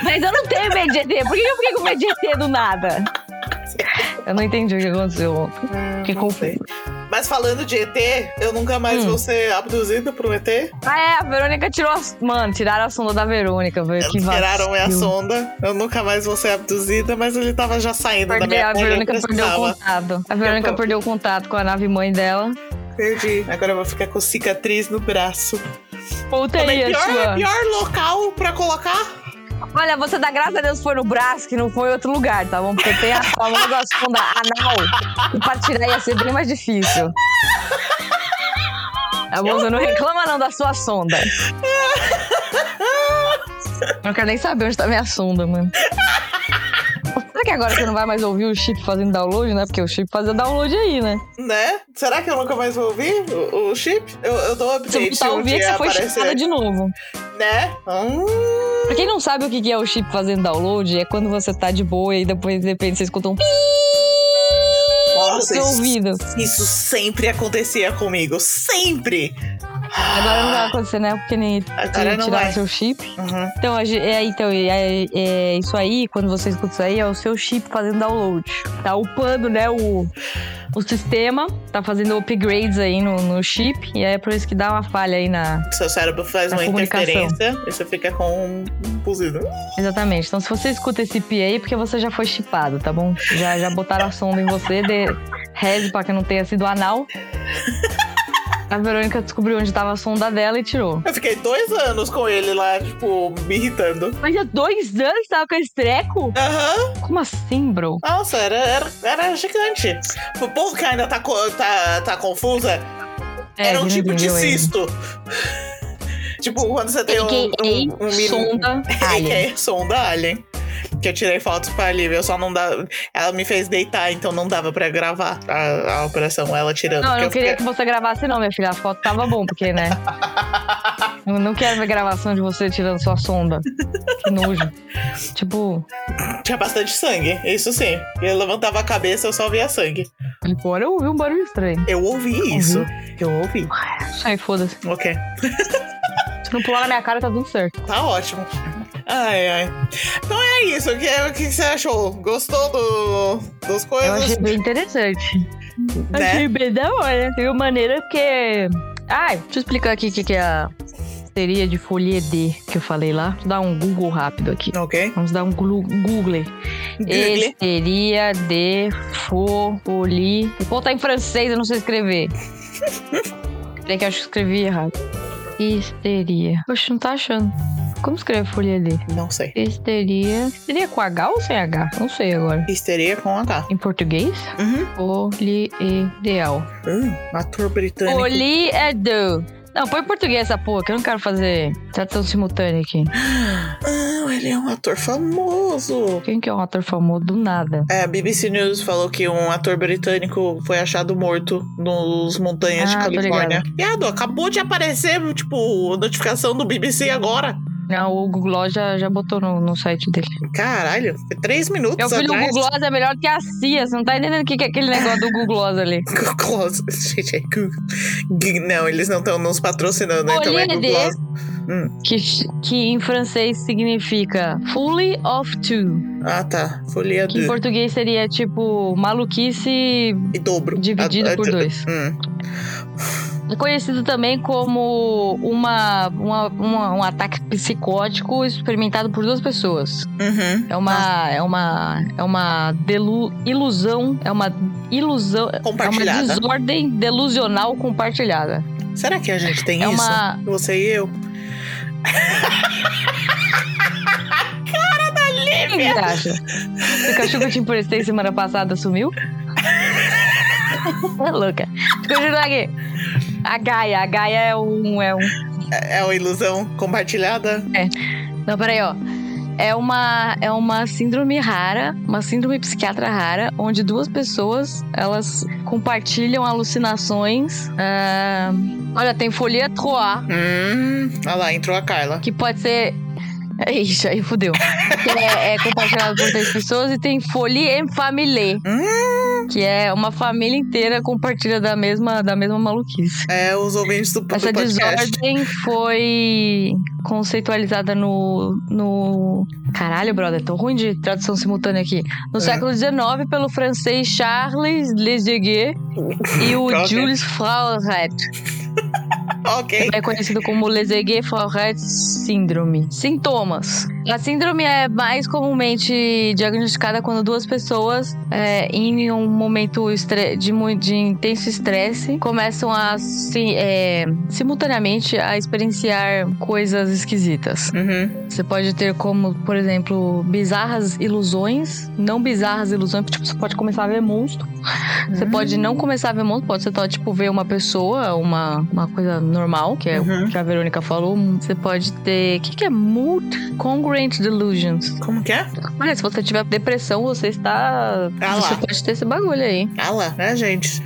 Mas eu não tenho medo de ET. Por que eu fiquei com medo de ET do nada? Eu não entendi o que aconteceu ontem. Hum, Que não confuso. Mas falando de ET, eu nunca mais Hum. vou ser abduzida por um ET. Ah, é, a Verônica tirou as... Mano, tiraram a sonda da Verônica, velho. Que Tiraram vacilo. sonda. Eu nunca mais vou ser abduzida, mas ele tava já saindo da Perdeu, minha a Verônica perdeu o contato. A Verônica perdeu o contato com a nave mãe dela. Perdi. Agora eu vou ficar com cicatriz no braço. Volta Também aí a pior, sua. pior local pra colocar. Olha, você dá graças a Deus foi no braço, que não foi em outro lugar, tá bom? Porque tem a famosa sonda anal. E pra tirar ia ser bem mais difícil. Tá bom? Você não reclama não da sua sonda. Não quero nem saber onde tá minha sonda, mano. Será que agora você não vai mais ouvir o chip fazendo download, né? Porque o chip fazia download aí, né? Né? Será que eu nunca mais vou ouvir o, o chip? Eu, eu dou update você se um ouvir, é que você foi chipada de novo. Né? Hum, Pra quem não sabe o que é o chip fazendo download, é quando você tá de boa e depois de repente você escuta um pi no nossa, ouvido. isso sempre acontecia comigo. Sempre! Agora não vai acontecer, né? Porque nem Agora não tirar vai. seu chip. Uhum. Então, é, então é, é isso aí, quando você escuta isso aí, é o seu chip fazendo download. Tá upando, né, o, o sistema, tá fazendo upgrades aí no, no chip, e é por isso que dá uma falha aí na. Seu cérebro faz uma interferência e você fica com um buzido. Exatamente. Então, se você escuta esse pi aí, é porque você já foi chipado, tá bom? Já, já botaram a sonda em você, de, reze pra que não tenha sido anal. A Verônica descobriu onde tava a sonda dela e tirou. Eu fiquei dois anos com ele lá, tipo, me irritando. Mas há dois anos tava com esse treco? Aham. Como assim, bro? Nossa, era, era, era gigante. O povo que ainda tá, tá, tá confusa, É, era um tipo de cisto. tipo, quando você tem um, AKA um, um mini- sonda alien. AKA sonda alien. Que eu tirei fotos pra Lívia, eu só não dava. Ela me fez deitar, então não dava pra gravar a, a operação, ela tirando. Não, eu não queria fiquei- que você gravasse, não, minha filha. A foto tava bom, porque, né? Eu não quero ver gravação de você tirando sua sonda. Que nojo. Tipo, Tinha bastante sangue, isso sim. Eu levantava a cabeça, eu só via sangue. agora eu ouvi um barulho estranho. Eu ouvi isso. Eu ouvi. Ai, foda-se. Ok. Se não pular na minha cara, tá tudo certo. Tá ótimo. Ai, ai. Então é isso. O que, o que você achou? Gostou do, dos Eu coisas? achei bem interessante. Né? Achei bem da hora. Viu maneira porque. Ai, deixa eu explicar aqui o que, que é a histeria de folia D que eu falei lá. Vou dar um Google rápido aqui. Ok. Vamos dar um Google. Google. Histeria de folie. Vou botar em francês, eu não sei escrever. Peraí que eu acho que escrevi errado. Histeria. Oxe, não tá achando. Como escreve folia D? Não sei. Histeria. Histeria com H ou sem H? Não sei agora. Histeria com H. Em português? Uhum. Poliideal. Hum, ator britânico. Poli do. Não, põe em português essa porra, que eu não quero fazer tradução simultânea aqui. Ah, ele é um ator famoso. Quem que é um ator famoso do nada? É, a BBC News falou que um ator britânico foi achado morto nos montanhas de Ah, tô Califórnia. Viado, acabou de aparecer, tipo, notificação do BBC agora. Não, o Google Gloss já, já botou no, no site dele. Caralho, foi três minutos Meu filho, o atrás. Google Gloss é melhor que a CIA. Você não tá entendendo o que, que é aquele negócio do Google Gloss ali. Google Gloss. Gente, é Google. Não, eles não estão nos patrocinando, então é Google. Gloss. Que, que em francês significa fully of two. Ah, tá. Folia Que em do. português seria tipo maluquice E dobro. dividido Ah, por ah, dois. Hum. É conhecido também como uma, uma, uma- um ataque psicótico experimentado por duas pessoas. Uhum. É uma, é uma, é uma delu, ilusão, é uma ilusão, é uma Compartilhada. desordem delusional compartilhada. Será que a gente tem É isso? uma- Você e eu? O que acha? O cachorro que eu te emprestei semana passada sumiu? É louca. Deixa eu continuar aqui. A Gaia. A Gaia é um, é um. É é uma ilusão compartilhada? Não, peraí, ó. É uma, é uma síndrome rara, uma síndrome psiquiatra rara, onde duas pessoas elas compartilham alucinações. ah, olha, tem folia 3, Hum. Olha lá, entrou a Carla. que pode ser. Ixi, aí fudeu. É, é compartilhado por três pessoas e tem folie en famille, Hum. que é uma família inteira compartilha da mesma, da mesma maluquice. É, os ouvintes do, Essa podcast. desordem foi conceitualizada no, no. Caralho, brother, tô ruim de tradução simultânea aqui. No É. século XIX, pelo francês Charles Lézeguet e o. Jules Frauret. Ok. É conhecido como Lézeguet-Frauret Síndrome. Sintomas. A síndrome é mais comumente diagnosticada quando duas pessoas, é, em um momento de, mu- de intenso estresse, começam a se, é, simultaneamente a experienciar coisas esquisitas. Uhum. Você pode ter como, por exemplo, bizarras ilusões, não bizarras ilusões, tipo, você pode começar a ver monstro. Você Hum. pode não começar a ver monstro, pode ser só, tipo, ver uma pessoa, uma, uma coisa normal, que é Uhum. o que a Verônica falou. Você pode ter. O que, que é mood congruent delusions? Como que é? Olha, se você tiver depressão, você está. Ah você pode ter esse bagulho aí. Ah lá, né, gente?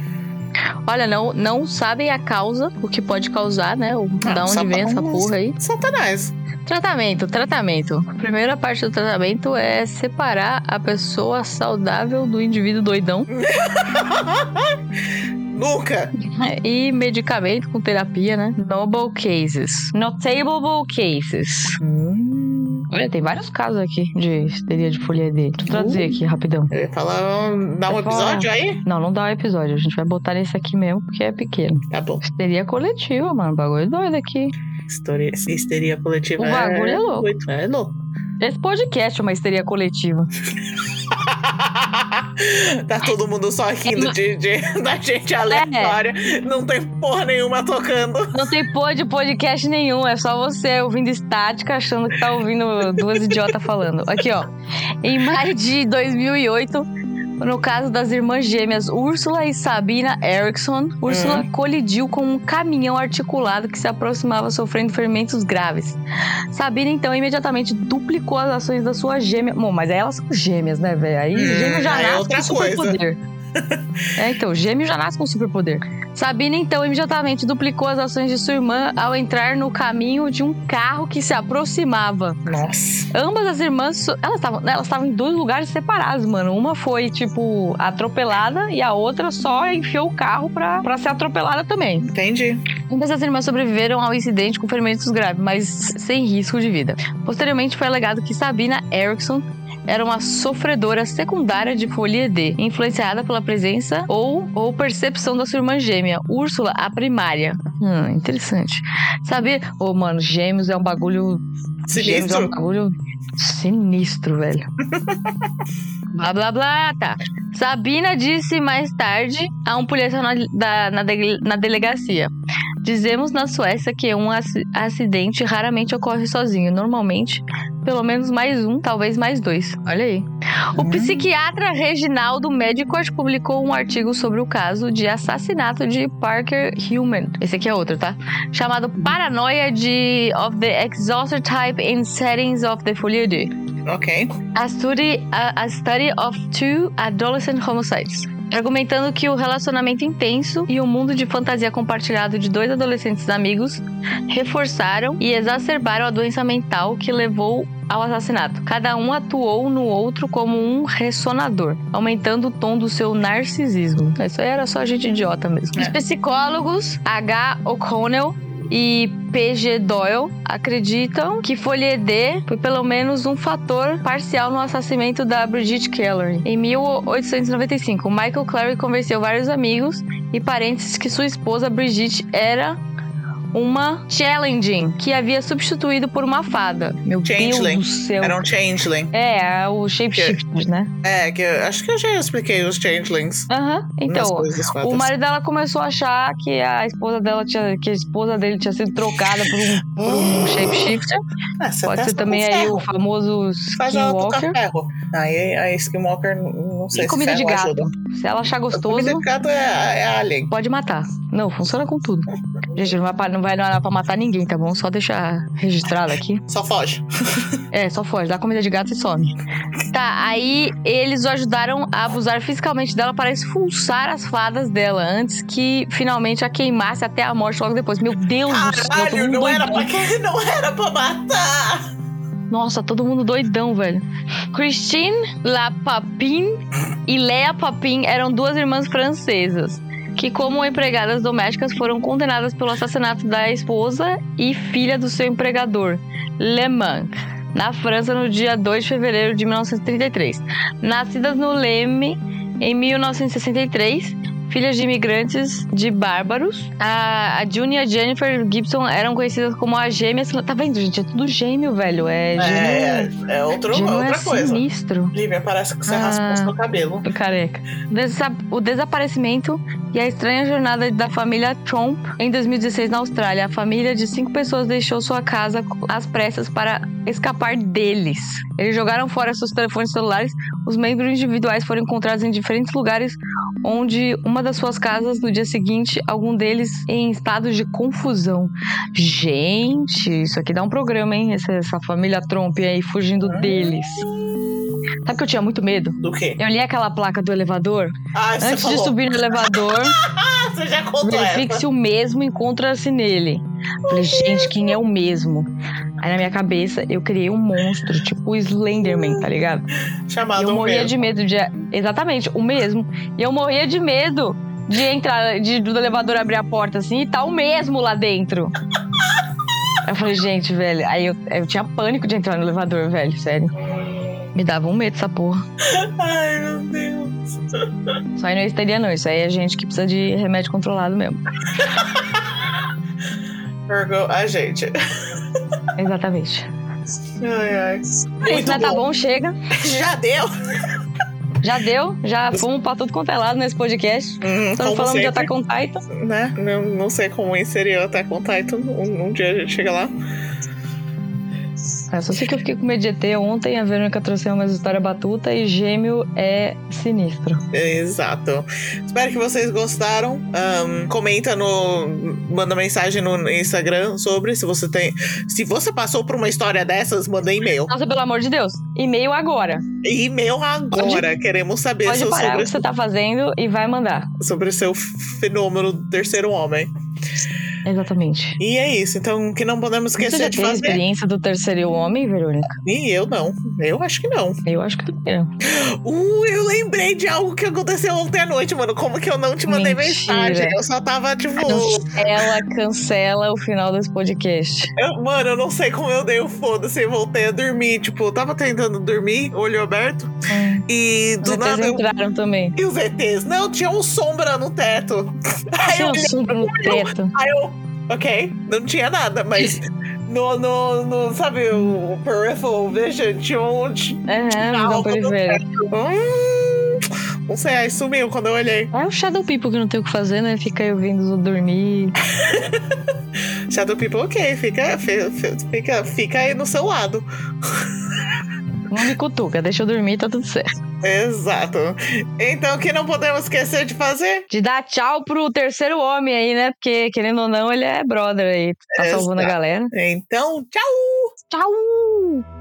Olha, não, não sabem a causa, o que pode causar, né? O, Ah, da onde vem essa vamos- porra aí. Satanás. Tratamento, tratamento. A primeira parte do tratamento é separar a pessoa saudável do indivíduo doidão Nunca. e medicamento com terapia, né? Noble cases. Notable cases. Hum. Olha, tem vários casos aqui de histeria de folha D. Deixa eu traduzir aqui rapidão. Eu ia falar, dá um episódio aí? Não, não dá o episódio. A gente vai botar nesse aqui mesmo, porque é pequeno. Tá bom. Histeria coletiva, mano. Bagulho doido aqui. História, histeria coletiva O bagulho é louco. muito- É louco. Esse podcast é uma histeria coletiva. tá todo mundo só rindo de, de- da gente É. aleatória. Não tem porra nenhuma tocando. Não tem porra de podcast nenhum, é só você ouvindo estática, achando que tá ouvindo duas idiotas falando. Aqui, ó. Em maio de 2008, no caso das irmãs gêmeas Úrsula e Sabina Erickson, Úrsula Hum. colidiu com um caminhão articulado que se aproximava sofrendo ferimentos graves. Sabina, então, imediatamente duplicou as ações da sua gêmea. Bom, mas aí elas são gêmeas, né, velho? Aí Hum, gêmeo já é nasce outra com superpoder. É, então, gêmeo já nasce com superpoder. Sabina, então, imediatamente duplicou as ações de sua irmã ao entrar no caminho de um carro que se aproximava. Nossa. Ambas as irmãs, elas estavam elas estavam em dois lugares separados, mano. Uma foi, tipo, atropelada e a outra só enfiou o carro pra, pra ser atropelada também. Entendi. Ambas as irmãs sobreviveram ao incidente com ferimentos graves, mas sem risco de vida. Posteriormente foi alegado que Sabina Erickson era uma sofredora secundária de folia D, influenciada pela presença ou, ou percepção da sua irmã gêmea, Úrsula, a primária. Hum, interessante. Sabia? Ô, mano, gêmeos é um bagulho. Gêmeos é um Sinistro. bagulho sinistro, velho. blá, blá, blá, tá. Sabina disse mais tarde a um policial na, da- na de- na delegacia. Dizemos na Suécia que um acidente raramente ocorre sozinho. Normalmente, pelo menos mais um, talvez mais dois. Olha aí. O hum. psiquiatra Reginaldo Medicort publicou um artigo sobre o caso de assassinato de Parker Human. Esse aqui é outro, tá? Chamado Paranoia de of the Exhausted Type in Settings of the Folie D. Ok. A study, a, a study of two adolescent homicides argumentando que o relacionamento intenso e o mundo de fantasia compartilhado de dois adolescentes amigos reforçaram e exacerbaram a doença mental que levou ao assassinato. Cada um atuou no outro como um ressonador, aumentando o tom do seu narcisismo. Isso aí era só gente idiota mesmo. É. Os psicólogos H. O'Connell e PG Doyle acreditam que Folie D foi pelo menos um fator parcial no assassinato da Brigitte Keller. Em 1895, Michael Clary convenceu vários amigos e parentes que sua esposa Brigitte era uma Challenging, que havia substituído por uma fada. Meu changeling. Deus do céu. Era um Changeling. É, o Shapeshifters, né? É, que eu, acho que eu já expliquei os Changelings. Aham. Uhum. Então, o marido dela começou a achar que a esposa dela tinha, que a esposa dele tinha sido trocada por um, por um Shapeshifter. É, Pode ser também aí o famoso Skinwalker. Aí a Skinwalker, não sei e se comida de gato. Ajuda. Se ela achar gostoso. comida de gato é, é alien. Pode matar. Não, funciona com tudo. Gente, não vai, não vai dar pra matar ninguém, tá bom? Só deixar registrado aqui. Só foge. é, só foge. Dá comida de gato e some. Tá, aí eles o ajudaram a abusar fisicalmente dela para expulsar as fadas dela antes que finalmente a queimasse até a morte logo depois. Meu Deus Caralho, do céu. Não era, pra, não era pra matar! Nossa, todo mundo doidão, velho. Christine Lapapin e Léa Papin eram duas irmãs francesas que, como empregadas domésticas, foram condenadas pelo assassinato da esposa e filha do seu empregador, Le Mans, na França no dia 2 de fevereiro de 1933. Nascidas no Leme em 1963, filhas de imigrantes de bárbaros. A, a June e a Jennifer Gibson eram conhecidas como as gêmeas. Tá vendo, gente? É tudo gêmeo, velho. É, é, é outro, gêmeo outra é coisa. sinistro. Lívia, parece que você ah, raspou seu cabelo. Careca. O desaparecimento e a estranha jornada da família Trump em 2016 na Austrália. A família de cinco pessoas deixou sua casa às pressas para escapar deles. Eles jogaram fora seus telefones celulares. Os membros individuais foram encontrados em diferentes lugares, onde uma das suas casas no dia seguinte, algum deles em estado de confusão. Gente, isso aqui dá um programa, hein? Essa, essa família Trump aí fugindo deles. Sabe que eu tinha muito medo? Do quê? Eu li aquela placa do elevador. Ah, Antes de subir no elevador, você já contou verifique se o mesmo encontra-se nele. Falei, gente, quem é o mesmo? Aí na minha cabeça eu criei um monstro, tipo o Slenderman, tá ligado? Chamado e eu morria mesmo. de medo de. Exatamente, o mesmo. E eu morria de medo de entrar, de, do elevador abrir a porta assim e tá o mesmo lá dentro. eu falei, gente, velho. Aí eu, eu tinha pânico de entrar no elevador, velho, sério. Me dava um medo essa porra. Ai, meu Deus. Isso aí não é histeria, não. Isso aí é gente que precisa de remédio controlado mesmo. Virgo, a gente. Exatamente. Ai, ai. Muito tá bom. tá bom, chega. Já deu. Já deu, já fomos pra tudo quanto é lado nesse podcast. Hum, Estamos falando sempre. de Attack on Titan. Né? Não, não sei como inserir Attack on Titan. Um, um dia a gente chega lá. É, só sei que eu fiquei com medo de ET ontem, a Verônica trouxe uma história batuta e gêmeo é sinistro. Exato. Espero que vocês gostaram. Um, comenta no. Manda mensagem no Instagram sobre se você tem. Se você passou por uma história dessas, manda e-mail. Nossa, pelo amor de Deus. E-mail agora. E-mail agora. Pode, Queremos saber pode parar sobre o que você tá fazendo e vai mandar. Sobre o seu fenômeno terceiro homem. Exatamente. E é isso. Então, que não podemos esquecer Você já de fazer. experiência do terceiro homem, Verônica? E eu não. Eu acho que não. Eu acho que não. Uh, eu lembrei de algo que aconteceu ontem à noite, mano. Como que eu não te mandei Mentira. mensagem? Eu só tava, tipo. Ela cancela o final desse podcast. Eu, mano, eu não sei como eu dei o foda-se voltei a dormir. Tipo, eu tava tentando dormir, olho aberto. Hum. E do os nada. ETs entraram eu... também. E os ETs? Não, tinha um sombra no teto. Tinha um sombra no teto. Aí eu ok? Não tinha nada, mas no, no, no sabe, o peripheral vision tinha um. É, visão periférica. Hum, Uns reais sumiu quando eu olhei. É o Shadow People que não tem o que fazer, né? Fica aí ouvindo dormir. Shadow People, ok. Fica, fica, fica aí no seu lado. Não me cutuca, deixa eu dormir, tá tudo certo. Exato. Então, o que não podemos esquecer de fazer? De dar tchau pro terceiro homem aí, né? Porque, querendo ou não, ele é brother aí. Tá salvando a galera. Então, tchau! Tchau!